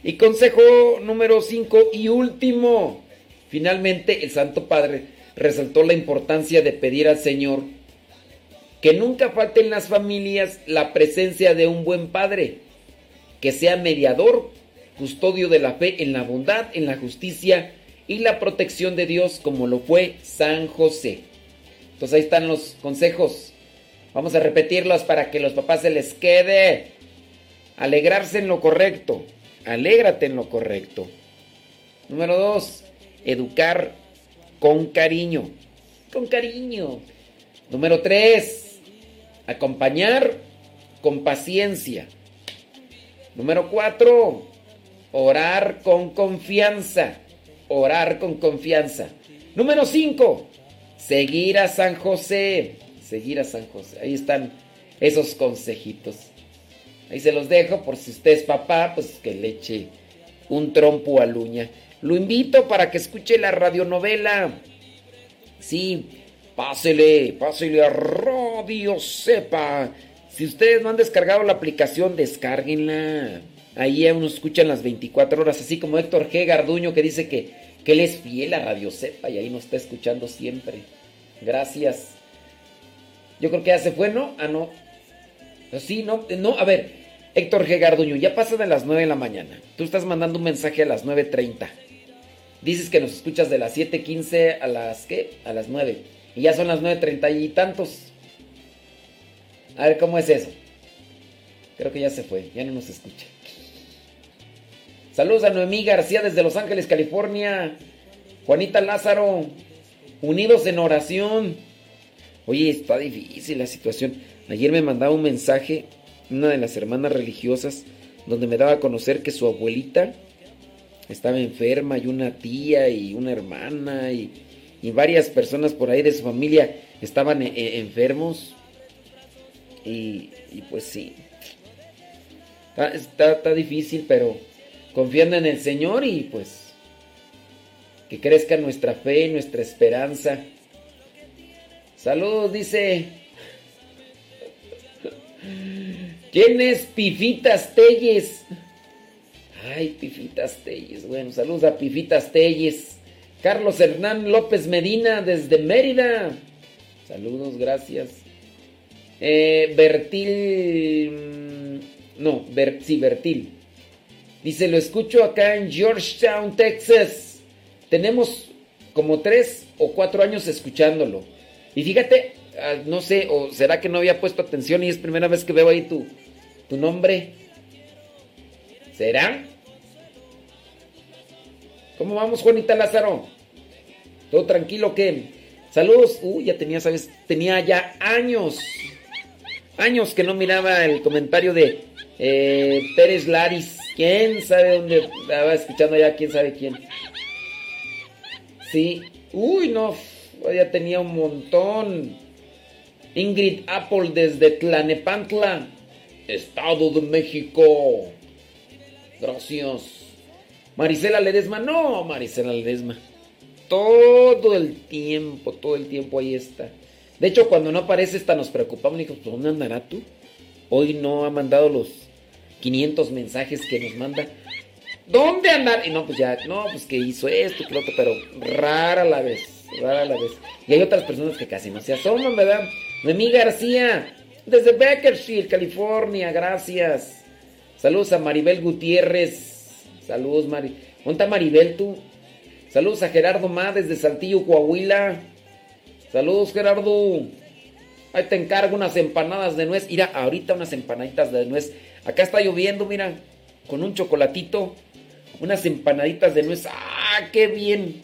Y consejo número 5 y último. Finalmente el Santo Padre resaltó la importancia de pedir al Señor que nunca falte en las familias la presencia de un buen Padre, que sea mediador, custodio de la fe en la bondad, en la justicia y la protección de Dios como lo fue San José. Entonces ahí están los consejos. Vamos a repetirlos para que los papás se les quede. Alegrarse en lo correcto. Alégrate en lo correcto. Número dos, educar con cariño. Con cariño. Número tres, acompañar con paciencia. Número cuatro, orar con confianza. Orar con confianza. Número cinco, Seguir a San José. Seguir a San José. Ahí están esos consejitos. Ahí se los dejo por si usted es papá, pues que le eche un trompo a Luña. Lo invito para que escuche la radionovela. Sí, pásele, pásele a Radio Sepa. Si ustedes no han descargado la aplicación, descárguenla. Ahí uno escuchan las 24 horas, así como Héctor G. Garduño que dice que, que él es fiel a Radio Sepa y ahí nos está escuchando siempre. Gracias. Yo creo que ya se fue, ¿no? Ah, no. Sí, no, no, a ver, Héctor G. Garduño, ya pasa de las 9 de la mañana. Tú estás mandando un mensaje a las 9.30. Dices que nos escuchas de las 7.15 a las, ¿qué? A las 9. Y ya son las 9.30 y tantos. A ver, ¿cómo es eso? Creo que ya se fue, ya no nos escucha. Saludos a Noemí García desde Los Ángeles, California. Juanita Lázaro, unidos en oración. Oye, está difícil la situación. Ayer me mandaba un mensaje una de las hermanas religiosas donde me daba a conocer que su abuelita estaba enferma y una tía y una hermana y, varias personas por ahí de su familia estaban eh, eh, enfermos. Y, pues sí, está, está difícil, pero confiando en el Señor y pues que crezca nuestra fe, nuestra esperanza. Saludos, dice. ¿Quién es Pifitas Telles? Ay, Pifitas Telles. Bueno, saludos a Pifitas Telles. Carlos Hernán López Medina desde Mérida. Saludos, gracias. Eh, Bertil. mm, No, Ber, sí, Bertil. Dice, lo escucho acá en Georgetown, Texas. Tenemos como tres o cuatro años escucándolo. Y fíjate, ah, no sé, o será que no había puesto atención y es primera vez que veo ahí tu, tu nombre. ¿Será? ¿Cómo vamos, Juanita Lázaro? ¿Todo tranquilo qué? Saludos. Uy, ya tenía, ¿sabes? Tenía ya años. Años que no miraba el comentario de eh, Pérez Laris. ¿Quién sabe dónde estaba escuchando ya? ¿Quién sabe quién? Sí. Uy, no. Ya tenía un montón. Ingrid Apple desde Tlanepantla, Estado de México. Gracias. Marisela Ledesma, no, Marisela Ledesma. Todo el tiempo, todo el tiempo ahí está. De hecho, cuando no aparece esta nos preocupamos. Dijo, "¿Pues ¿dónde andará tú? Hoy no ha mandado los 500 mensajes que nos manda. ¿Dónde andar? Y no, pues ya, no, pues que hizo esto, que otro, pero rara la vez, rara la vez. Y hay otras personas que casi no se asoman, ¿verdad? Noemí García, desde Bakersfield, California, gracias. Saludos a Maribel Gutiérrez. Saludos, Mari. ¿Dónde Maribel tú? Saludos a Gerardo Ma desde Saltillo, Coahuila. Saludos, Gerardo. Ahí te encargo unas empanadas de nuez. Mira, ahorita unas empanaditas de nuez. Acá está lloviendo, mira, con un chocolatito. Unas empanaditas de nuez. ¡Ah, qué bien!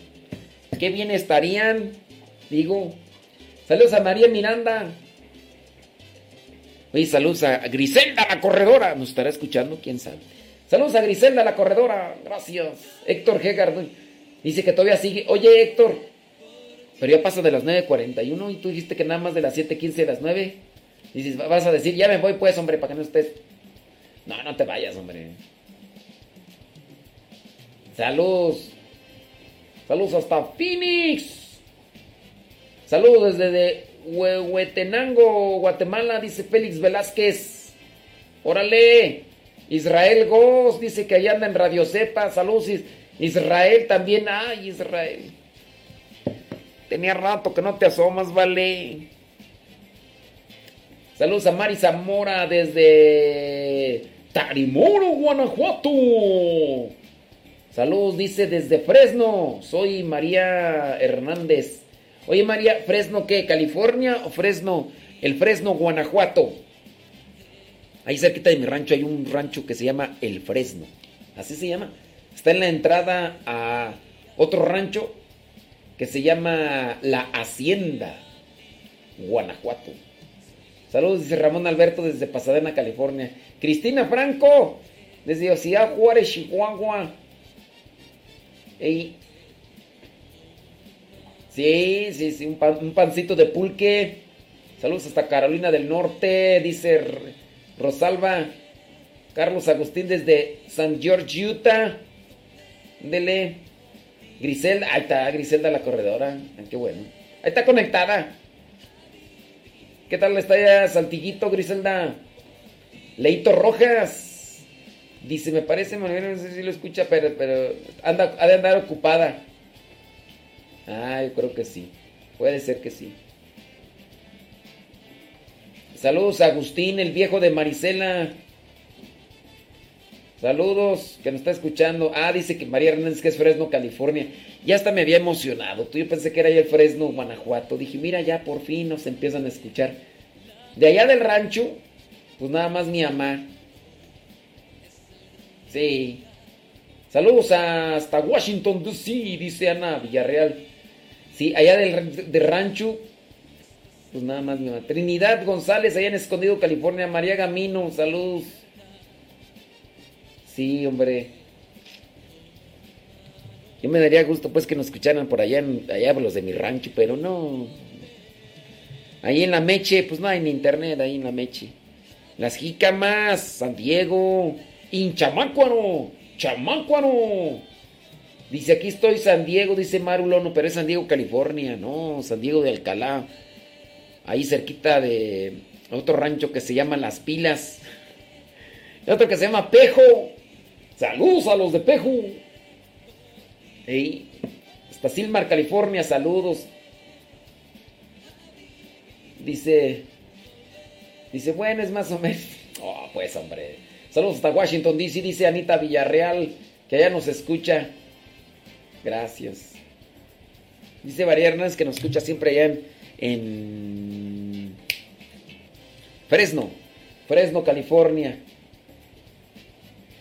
¡Qué bien estarían! Digo. Saludos a María Miranda. Oye, saludos a Griselda la corredora. ¿Nos estará escuchando? ¿Quién sabe? Saludos a Griselda la corredora. Gracias. Héctor G. Dice que todavía sigue. Oye, Héctor. Pero ya pasa de las 9.41 y tú dijiste que nada más de las 7.15 de las 9. Dices, vas a decir, ya me voy pues, hombre, para que no estés. No, no te vayas, hombre. Saludos. Saludos hasta Phoenix. Saludos desde de Hue- Huetenango, Guatemala, dice Félix Velázquez. Órale. Israel Goz dice que allá anda en Radio Cepa. Saludos. Is- Israel también. Ay, Israel. Tenía rato que no te asomas, vale. Saludos a Mari Zamora desde Tarimoro, Guanajuato. Saludos, dice desde Fresno. Soy María Hernández. Oye, María, ¿Fresno qué? ¿California o Fresno? El Fresno, Guanajuato. Ahí cerquita de mi rancho hay un rancho que se llama El Fresno. Así se llama. Está en la entrada a otro rancho que se llama La Hacienda, Guanajuato. Saludos, dice Ramón Alberto desde Pasadena, California. Cristina Franco, desde Ciudad Juárez, Chihuahua. Ey. Sí, sí, sí, un, pan- un pancito de pulque. Saludos hasta Carolina del Norte, dice Rosalba. Carlos Agustín desde San George, Utah. Dele. Griselda, ahí está, Griselda la corredora. Ah, qué bueno. Ahí está conectada. ¿Qué tal está ya Saltillito, Griselda? Leito Rojas. Dice, me parece, Manuel, no sé si lo escucha, pero, pero anda, ha de andar ocupada. Ah, yo creo que sí. Puede ser que sí. Saludos a Agustín, el viejo de Marisela. Saludos, que nos está escuchando. Ah, dice que María Hernández que es Fresno, California. Ya hasta me había emocionado. Yo pensé que era ya el Fresno, Guanajuato. Dije, mira, ya por fin nos empiezan a escuchar. De allá del rancho, pues nada más mi mamá. Sí. Saludos hasta Washington DC, dice Ana Villarreal. Sí, allá del, del rancho, pues nada más mi. Trinidad González, allá en Escondido, California. María Gamino, saludos. Sí, hombre. Yo me daría gusto pues que nos escucharan por allá, allá los de mi rancho, pero no. Ahí en la Meche, pues no hay ni internet ahí en la Meche. Las Jícamas, San Diego, Inchamácuaro, Chamácuaro. Dice, aquí estoy San Diego, dice Marulono, pero es San Diego, California, no, San Diego de Alcalá. Ahí cerquita de otro rancho que se llama Las Pilas. Y otro que se llama Pejo. Saludos a los de Pejo. Hasta Silmar, California, saludos. Dice, dice, bueno, es más o menos. Oh, pues hombre. Saludos hasta Washington, D.C., dice Anita Villarreal, que allá nos escucha. Gracias. Dice María Hernández que nos escucha siempre allá en Fresno, Fresno, California.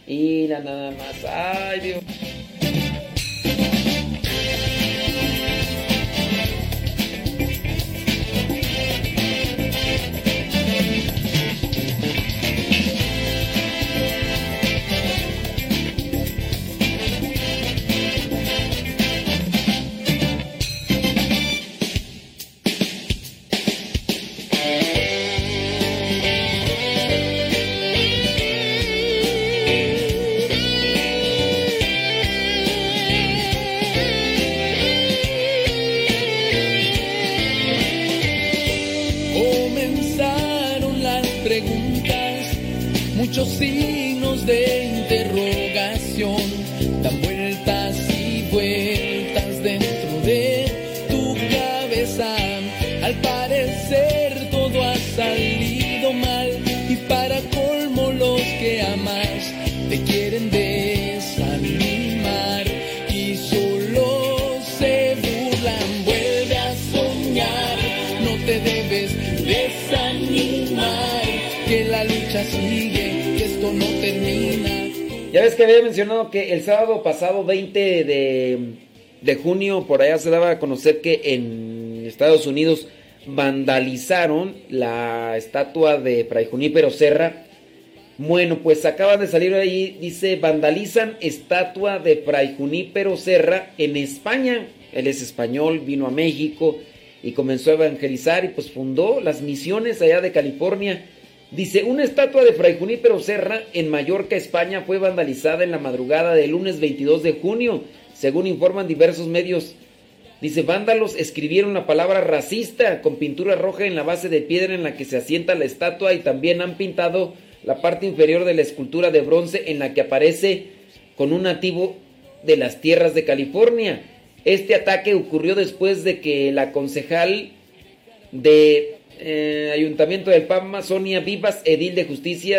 Y nada más. Ay, Dios. Ya ves que había mencionado que el sábado pasado 20 de, de junio por allá se daba a conocer que en Estados Unidos vandalizaron la estatua de Fray Junípero Serra. Bueno, pues acaban de salir ahí, dice, vandalizan estatua de Fray Junípero Serra en España. Él es español, vino a México y comenzó a evangelizar y pues fundó las misiones allá de California. Dice, una estatua de Fray Junípero Serra en Mallorca, España, fue vandalizada en la madrugada del lunes 22 de junio, según informan diversos medios. Dice, vándalos escribieron la palabra racista con pintura roja en la base de piedra en la que se asienta la estatua y también han pintado la parte inferior de la escultura de bronce en la que aparece con un nativo de las tierras de California. Este ataque ocurrió después de que la concejal de eh, Ayuntamiento del Palma, Sonia Vivas, edil de justicia,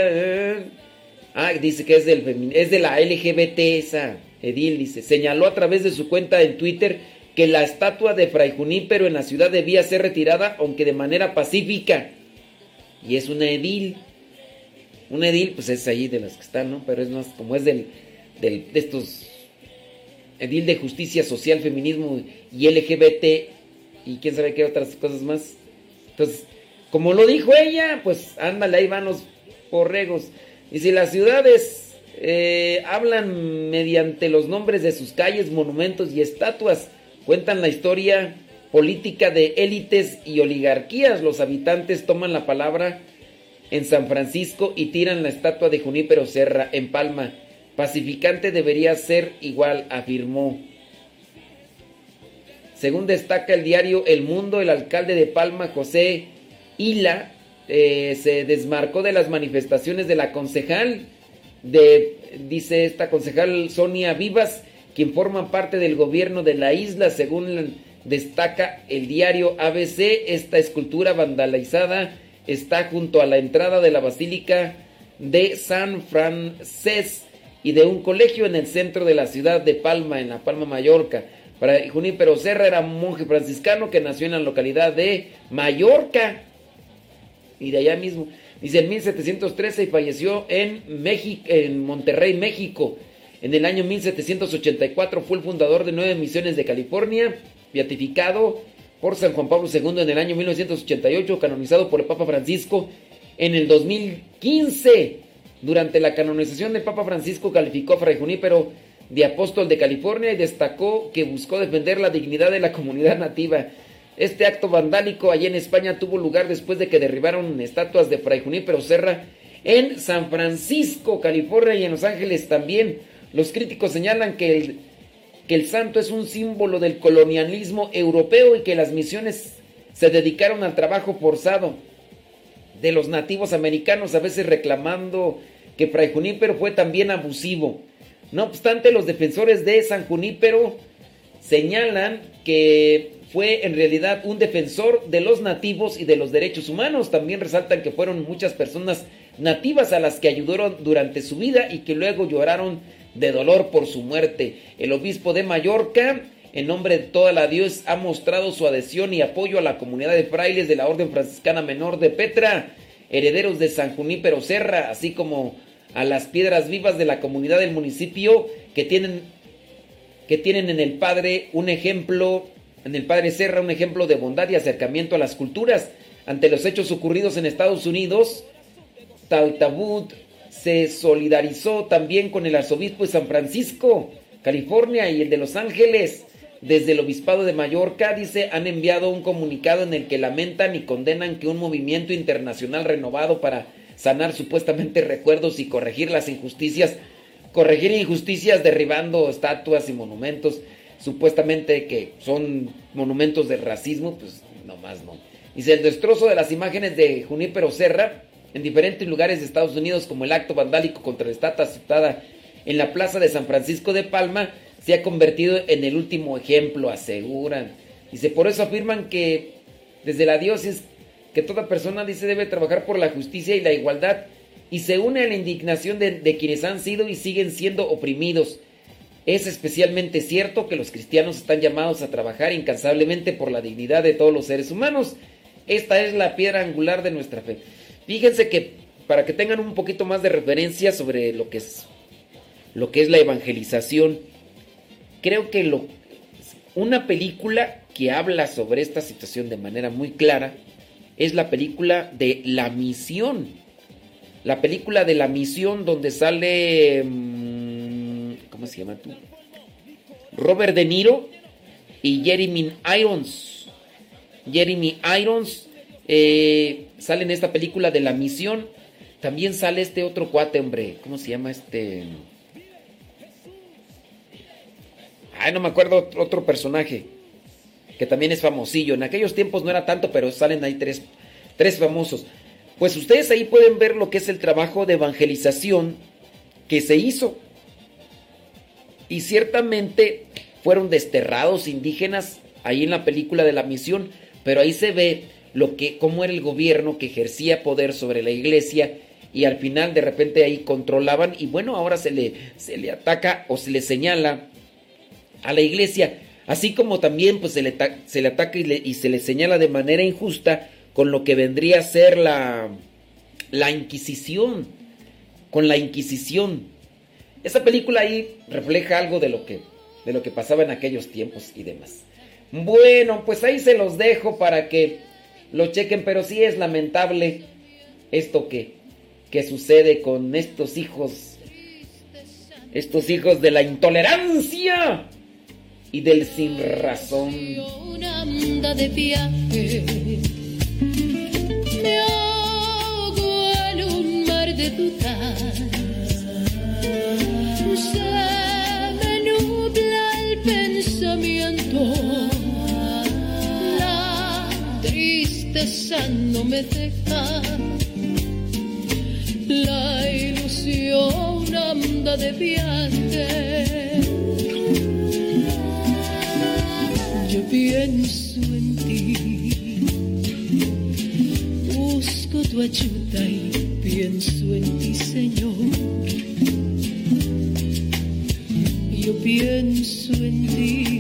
ah, dice que es, del, es de la LGBT esa, edil, dice, señaló a través de su cuenta en Twitter que la estatua de Fray Junípero en la ciudad debía ser retirada, aunque de manera pacífica. Y es una edil. Un edil, pues es ahí de las que están, ¿no? Pero es más, como es del, del- de estos edil de justicia social, feminismo y LGBT y quién sabe qué otras cosas más. Entonces, como lo dijo ella, pues ándale, ahí van los borregos. Y si las ciudades eh, hablan mediante los nombres de sus calles, monumentos y estatuas, cuentan la historia política de élites y oligarquías, los habitantes toman la palabra en San Francisco y tiran la estatua de Junípero Serra en Palma. Pacificante debería ser igual, afirmó. Según destaca el diario El Mundo, el alcalde de Palma, José Hila, eh, se desmarcó de las manifestaciones de la concejal, de, dice esta concejal Sonia Vivas, quien forma parte del gobierno de la isla, según destaca el diario ABC, esta escultura vandalizada está junto a la entrada de la Basílica de San Francés y de un colegio en el centro de la ciudad de Palma, en la Palma, Mallorca. Para Junípero Serra era un monje franciscano que nació en la localidad de Mallorca y de allá mismo. Dice en 1713 y falleció en, México, en Monterrey, México. En el año 1784 fue el fundador de nueve misiones de California, beatificado por San Juan Pablo II en el año 1988, canonizado por el Papa Francisco en el 2015. Durante la canonización del Papa Francisco calificó a Fray Junípero de apóstol de California y destacó que buscó defender la dignidad de la comunidad nativa. Este acto vandálico allí en España tuvo lugar después de que derribaron estatuas de Fray Junípero Serra en San Francisco, California y en Los Ángeles también. Los críticos señalan que el, que el santo es un símbolo del colonialismo europeo y que las misiones se dedicaron al trabajo forzado de los nativos americanos, a veces reclamando que Fray Junípero fue también abusivo. No obstante, los defensores de San Junípero señalan que fue en realidad un defensor de los nativos y de los derechos humanos. También resaltan que fueron muchas personas nativas a las que ayudaron durante su vida y que luego lloraron de dolor por su muerte. El obispo de Mallorca, en nombre de toda la Dios, ha mostrado su adhesión y apoyo a la comunidad de frailes de la Orden Franciscana Menor de Petra, herederos de San Junípero Serra, así como a las piedras vivas de la comunidad del municipio que tienen, que tienen en el Padre un ejemplo, en el Padre Serra un ejemplo de bondad y acercamiento a las culturas. Ante los hechos ocurridos en Estados Unidos, Taltabud se solidarizó también con el arzobispo de San Francisco, California y el de Los Ángeles. Desde el obispado de Mallorca, dice, han enviado un comunicado en el que lamentan y condenan que un movimiento internacional renovado para sanar supuestamente recuerdos y corregir las injusticias, corregir injusticias derribando estatuas y monumentos, supuestamente que son monumentos de racismo, pues nomás no. Dice, el destrozo de las imágenes de Junípero Serra en diferentes lugares de Estados Unidos, como el acto vandálico contra la estatua aceptada en la plaza de San Francisco de Palma, se ha convertido en el último ejemplo, aseguran. Dice, por eso afirman que desde la diócesis que toda persona dice debe trabajar por la justicia y la igualdad y se une a la indignación de, de quienes han sido y siguen siendo oprimidos. Es especialmente cierto que los cristianos están llamados a trabajar incansablemente por la dignidad de todos los seres humanos. Esta es la piedra angular de nuestra fe. Fíjense que para que tengan un poquito más de referencia sobre lo que es lo que es la evangelización, creo que lo, una película que habla sobre esta situación de manera muy clara es la película de La Misión. La película de La Misión donde sale mm, ¿cómo se llama tú? Robert De Niro y Jeremy Irons. Jeremy Irons eh, sale en esta película de La Misión. También sale este otro cuate, hombre. ¿Cómo se llama este? Ay, no me acuerdo otro personaje. Que también es famosillo. En aquellos tiempos no era tanto, pero salen ahí tres, tres famosos. Pues ustedes ahí pueden ver lo que es el trabajo de evangelización que se hizo. Y ciertamente fueron desterrados indígenas ahí en la película de la misión. Pero ahí se ve lo que, cómo era el gobierno que ejercía poder sobre la iglesia y al final de repente ahí controlaban y bueno, ahora se le, se le ataca o se le señala a la iglesia, así como también pues se le, se le ataca y, y, se le señala de manera injusta con lo que vendría a ser la, la Inquisición, con la Inquisición. Esa película ahí refleja algo de lo que, de lo que pasaba en aquellos tiempos y demás. Bueno, pues ahí se los dejo para que lo chequen, pero sí es lamentable esto que, que sucede con estos hijos, estos hijos de la intolerancia y del sin razón. Una de me deja, la ilusión anda de viaje. Yo pienso en ti, busco tu ayuda y pienso en ti, Señor. Yo pienso en ti,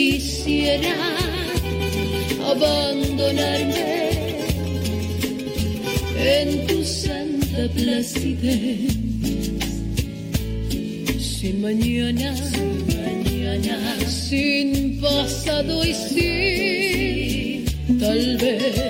quisiera abandonarme en tu santa placidez. Sin mañana, sin mañana, sin pasado y sin tal vez.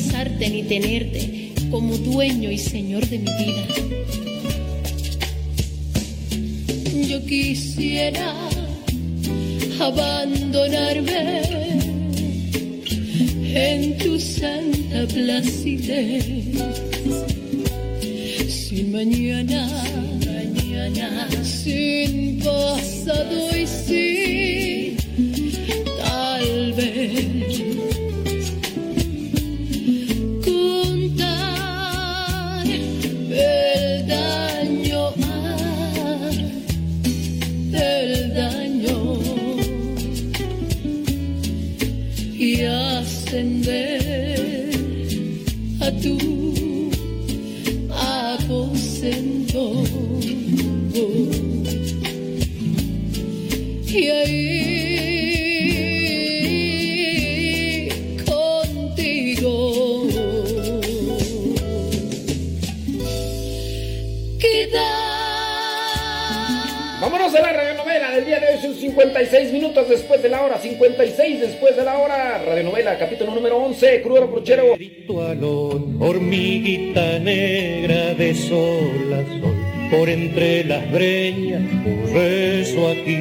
ni tenerte como dueño y señor de mi vida. Yo quisiera abandonarme en tu santa placidez. Sin mañana, mañana, sin pasado y sin 56 después de la hora. Radionovela, capítulo número 11, Crudo Brochero. hormiguita negra de sol a sol, por entre las breñas, un rezo aquí,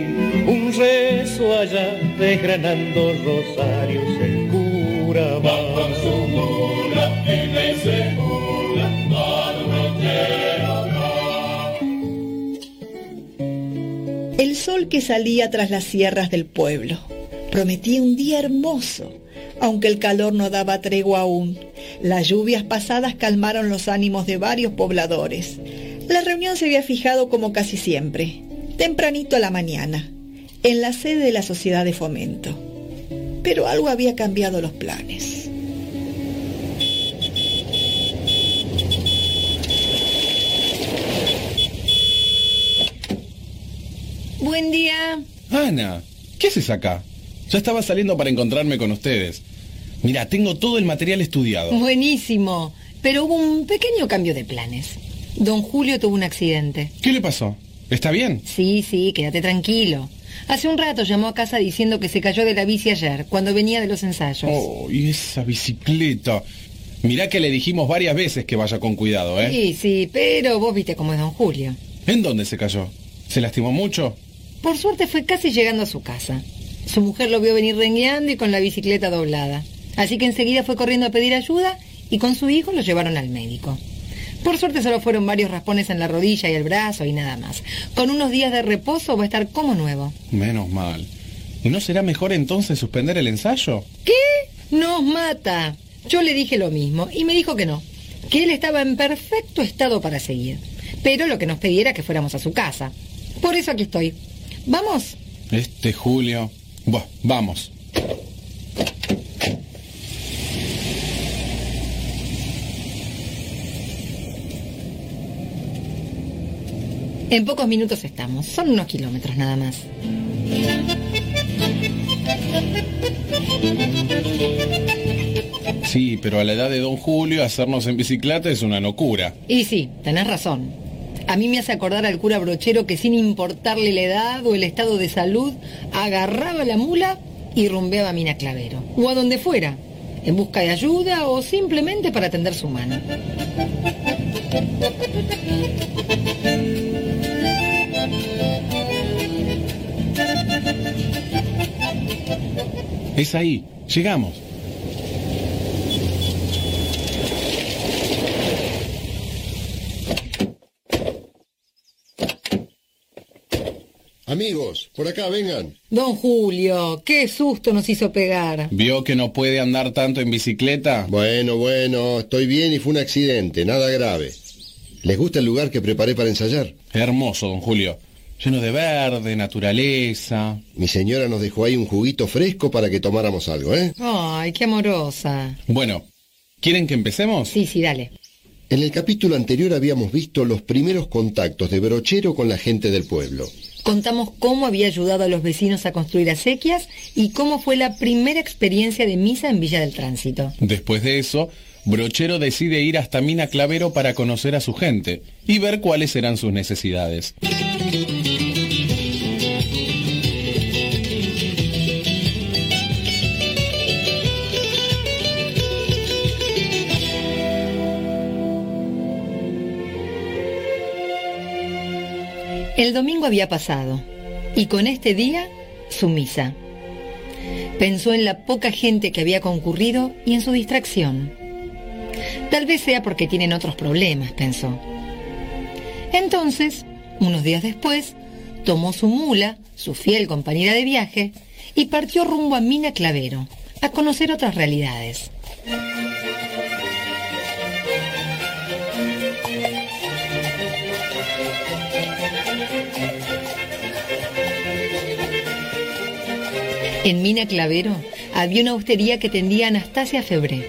un rezo allá, desgranando rosarios el cura va. El sol que salía tras las sierras del pueblo prometía un día hermoso, aunque el calor no daba tregua aún. Las lluvias pasadas calmaron los ánimos de varios pobladores. La reunión se había fijado como casi siempre, tempranito a la mañana, en la sede de la sociedad de fomento. Pero algo había cambiado los planes. Buen día. Ana, ¿qué haces acá? Ya estaba saliendo para encontrarme con ustedes. Mira, tengo todo el material estudiado. Buenísimo. Pero hubo un pequeño cambio de planes. Don Julio tuvo un accidente. ¿Qué le pasó? ¿Está bien? Sí, sí, quédate tranquilo. Hace un rato llamó a casa diciendo que se cayó de la bici ayer, cuando venía de los ensayos. Oh, y esa bicicleta. Mirá que le dijimos varias veces que vaya con cuidado, ¿eh? Sí, sí, pero vos viste cómo es don Julio. ¿En dónde se cayó? ¿Se lastimó mucho? Por suerte fue casi llegando a su casa. Su mujer lo vio venir rengueando y con la bicicleta doblada. Así que enseguida fue corriendo a pedir ayuda y con su hijo lo llevaron al médico. Por suerte solo fueron varios raspones en la rodilla y el brazo y nada más. Con unos días de reposo va a estar como nuevo. Menos mal. ¿Y no será mejor entonces suspender el ensayo? ¿Qué? Nos mata. Yo le dije lo mismo y me dijo que no, que él estaba en perfecto estado para seguir. Pero lo que nos pedía era que fuéramos a su casa. Por eso aquí estoy. ¿Vamos? Este Julio. Buah, vamos. En pocos minutos estamos. Son unos kilómetros nada más. Sí, pero a la edad de don Julio hacernos en bicicleta es una locura. Y sí, tenés razón. A mí me hace acordar al cura brochero que sin importarle la edad o el estado de salud, agarraba la mula y rumbeaba a Mina Clavero. O a donde fuera, en busca de ayuda o simplemente para tender su mano. Es ahí, llegamos. Amigos, por acá vengan. Don Julio, qué susto nos hizo pegar. ¿Vio que no puede andar tanto en bicicleta? Bueno, bueno, estoy bien y fue un accidente, nada grave. ¿Les gusta el lugar que preparé para ensayar? Hermoso, don Julio. Lleno de verde, naturaleza. Mi señora nos dejó ahí un juguito fresco para que tomáramos algo, ¿eh? Ay, qué amorosa. Bueno, ¿Quieren que empecemos? Sí, sí, dale. En el capítulo anterior habíamos visto los primeros contactos de Brochero con la gente del pueblo. Contamos cómo había ayudado a los vecinos a construir acequias y cómo fue la primera experiencia de misa en Villa del Tránsito. Después de eso, Brochero decide ir hasta Mina Clavero para conocer a su gente y ver cuáles eran sus necesidades. El domingo había pasado y con este día su misa. Pensó en la poca gente que había concurrido y en su distracción. Tal vez sea porque tienen otros problemas, pensó. Entonces, unos días después, tomó su mula, su fiel compañera de viaje, y partió rumbo a Mina Clavero, a conocer otras realidades. En Mina Clavero había una hostería que tendía Anastasia Febré,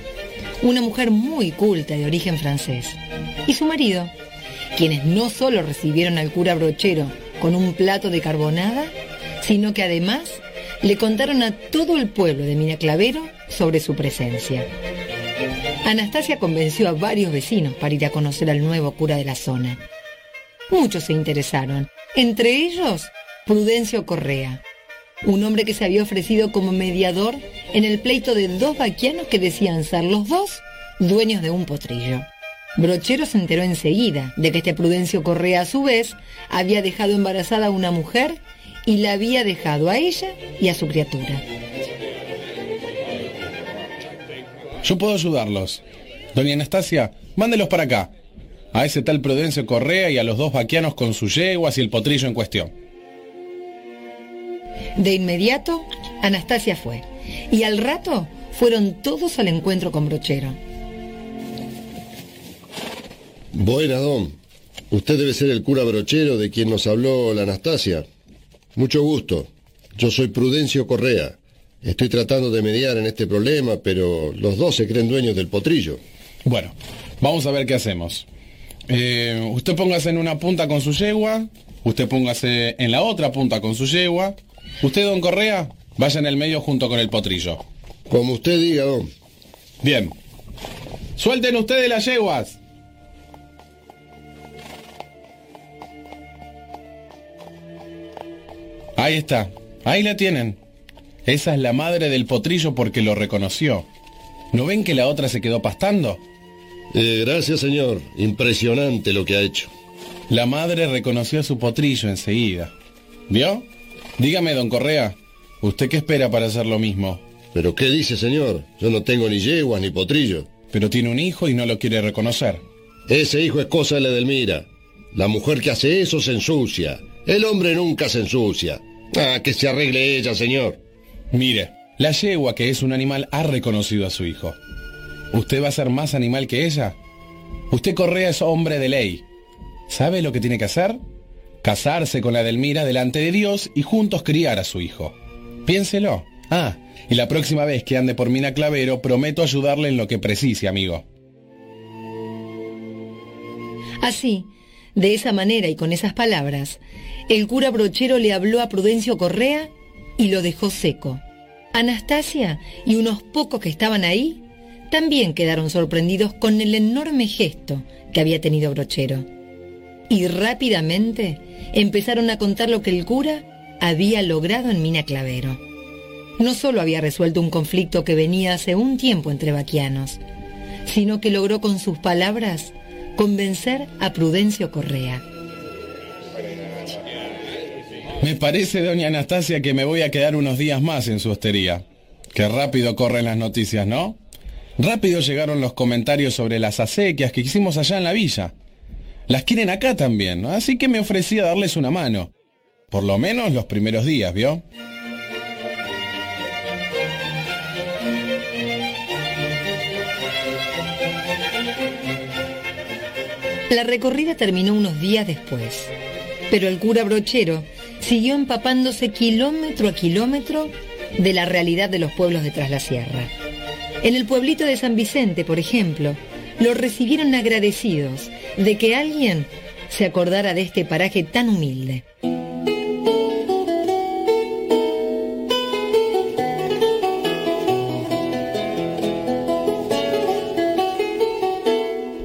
una mujer muy culta de origen francés, y su marido, quienes no solo recibieron al cura brochero con un plato de carbonada, sino que además le contaron a todo el pueblo de Mina Clavero sobre su presencia. Anastasia convenció a varios vecinos para ir a conocer al nuevo cura de la zona. Muchos se interesaron, entre ellos Prudencio Correa, un hombre que se había ofrecido como mediador en el pleito de dos vaquianos que decían ser los dos dueños de un potrillo. Brochero se enteró enseguida de que este Prudencio Correa a su vez había dejado embarazada a una mujer y la había dejado a ella y a su criatura. Yo puedo ayudarlos. Doña Anastasia, mándelos para acá. A ese tal Prudencio Correa y a los dos vaquianos con sus yeguas y el potrillo en cuestión. De inmediato, Anastasia fue. Y al rato fueron todos al encuentro con Brochero. Buena, don. Usted debe ser el cura brochero de quien nos habló la Anastasia. Mucho gusto. Yo soy Prudencio Correa. Estoy tratando de mediar en este problema, pero los dos se creen dueños del potrillo. Bueno, vamos a ver qué hacemos. Eh, usted póngase en una punta con su yegua, usted póngase en la otra punta con su yegua, usted, don Correa, vaya en el medio junto con el potrillo. Como usted diga, don. Bien. Suelten ustedes las yeguas. Ahí está, ahí la tienen. Esa es la madre del potrillo porque lo reconoció. ¿No ven que la otra se quedó pastando? Eh, gracias, señor. Impresionante lo que ha hecho. La madre reconoció a su potrillo enseguida. ¿Vio? Dígame, don Correa, ¿usted qué espera para hacer lo mismo? ¿Pero qué dice, señor? Yo no tengo ni yeguas ni potrillo. Pero tiene un hijo y no lo quiere reconocer. Ese hijo es cosa de la Edelmira. La mujer que hace eso se ensucia. El hombre nunca se ensucia. Ah, que se arregle ella, señor. Mire, la yegua, que es un animal, ha reconocido a su hijo. ¿Usted va a ser más animal que ella? Usted Correa es hombre de ley. ¿Sabe lo que tiene que hacer? Casarse con la Delmira delante de Dios y juntos criar a su hijo. Piénselo. Ah, y la próxima vez que ande por Mina Clavero, prometo ayudarle en lo que precise, amigo. Así, de esa manera y con esas palabras, el cura brochero le habló a Prudencio Correa y lo dejó seco. Anastasia y unos pocos que estaban ahí también quedaron sorprendidos con el enorme gesto que había tenido Brochero. Y rápidamente empezaron a contar lo que el cura había logrado en Mina Clavero. No solo había resuelto un conflicto que venía hace un tiempo entre vaquianos, sino que logró con sus palabras convencer a Prudencio Correa. Me parece, doña Anastasia, que me voy a quedar unos días más en su hostería. Qué rápido corren las noticias, ¿no? Rápido llegaron los comentarios sobre las acequias que hicimos allá en la villa. Las quieren acá también, así que me ofrecí a darles una mano. Por lo menos los primeros días, ¿vio? La recorrida terminó unos días después, pero el cura brochero siguió empapándose kilómetro a kilómetro de la realidad de los pueblos de Tras la Sierra. En el pueblito de San Vicente, por ejemplo, lo recibieron agradecidos de que alguien se acordara de este paraje tan humilde.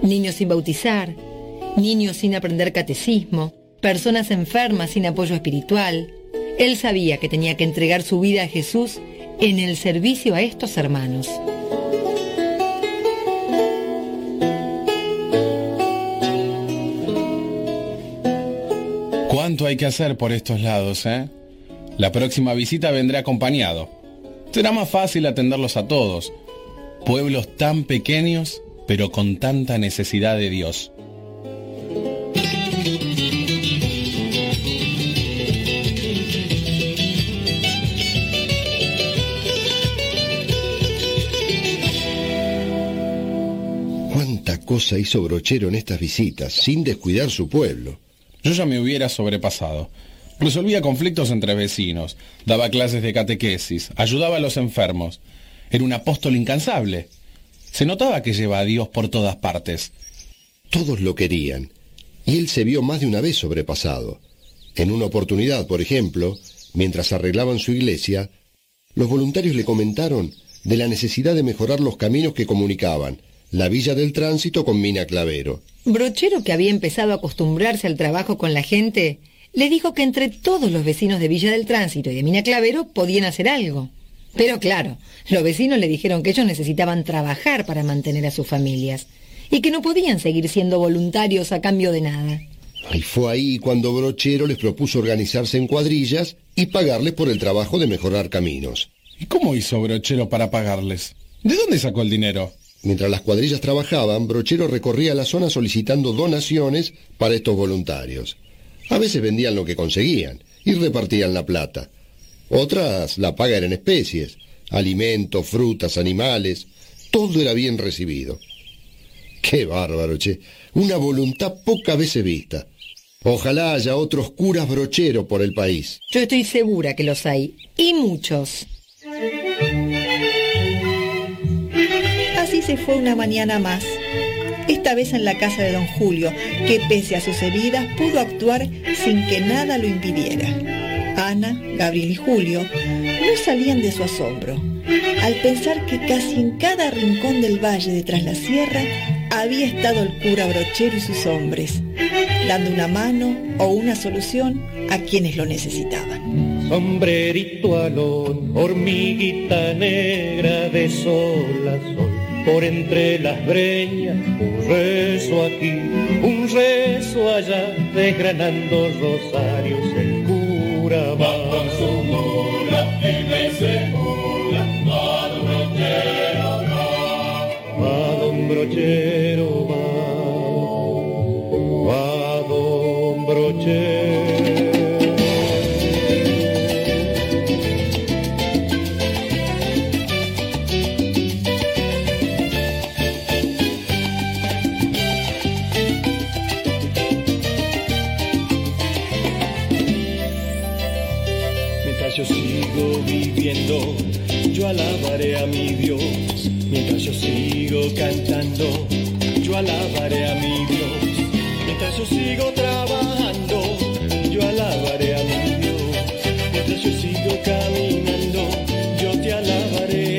Niños sin bautizar, niños sin aprender catecismo, personas enfermas sin apoyo espiritual. Él sabía que tenía que entregar su vida a Jesús en el servicio a estos hermanos. ¿Cuánto hay que hacer por estos lados, eh? La próxima visita vendré acompañado. Será más fácil atenderlos a todos. Pueblos tan pequeños, pero con tanta necesidad de Dios. Cuánta cosa hizo Brochero en estas visitas, sin descuidar su pueblo. Yo ya me hubiera sobrepasado. Resolvía conflictos entre vecinos, daba clases de catequesis, ayudaba a los enfermos. Era un apóstol incansable. Se notaba que lleva a Dios por todas partes. Todos lo querían, y él se vio más de una vez sobrepasado. En una oportunidad, por ejemplo, mientras arreglaban su iglesia, los voluntarios le comentaron de la necesidad de mejorar los caminos que comunicaban la Villa del Tránsito con Mina Clavero. Brochero, que había empezado a acostumbrarse al trabajo con la gente, le dijo que entre todos los vecinos de Villa del Tránsito y de Mina Clavero podían hacer algo. Pero claro, los vecinos le dijeron que ellos necesitaban trabajar para mantener a sus familias y que no podían seguir siendo voluntarios a cambio de nada. Y fue ahí cuando Brochero les propuso organizarse en cuadrillas y pagarles por el trabajo de mejorar caminos. ¿Y cómo hizo Brochero para pagarles? ¿De dónde sacó el dinero? Mientras las cuadrillas trabajaban, Brochero recorría la zona solicitando donaciones para estos voluntarios. A veces vendían lo que conseguían y repartían la plata. Otras la paga era en especies, alimentos, frutas, animales, todo era bien recibido. Qué bárbaro, che, una voluntad poca veces vista. Ojalá haya otros curas brocheros por el país. Yo estoy segura que los hay, y muchos. Se fue una mañana más, esta vez en la casa de don Julio, que pese a sus heridas pudo actuar sin que nada lo impidiera. Ana, Gabriel y Julio no salían de su asombro, al pensar que casi en cada rincón del valle de tras la sierra había estado el cura brochero y sus hombres, dando una mano o una solución a quienes lo necesitaban. Sombrerito alón, hormiguita negra de sol a sol, por entre las breñas, un rezo aquí, un rezo allá, desgranando rosarios el cura va. con su mula y me se mula, va don brochero va, va don brochero mi Dios. Mientras yo sigo cantando, yo alabaré a mi Dios. Mientras yo sigo trabajando, yo alabaré a mi Dios. Mientras yo sigo caminando, yo te alabaré.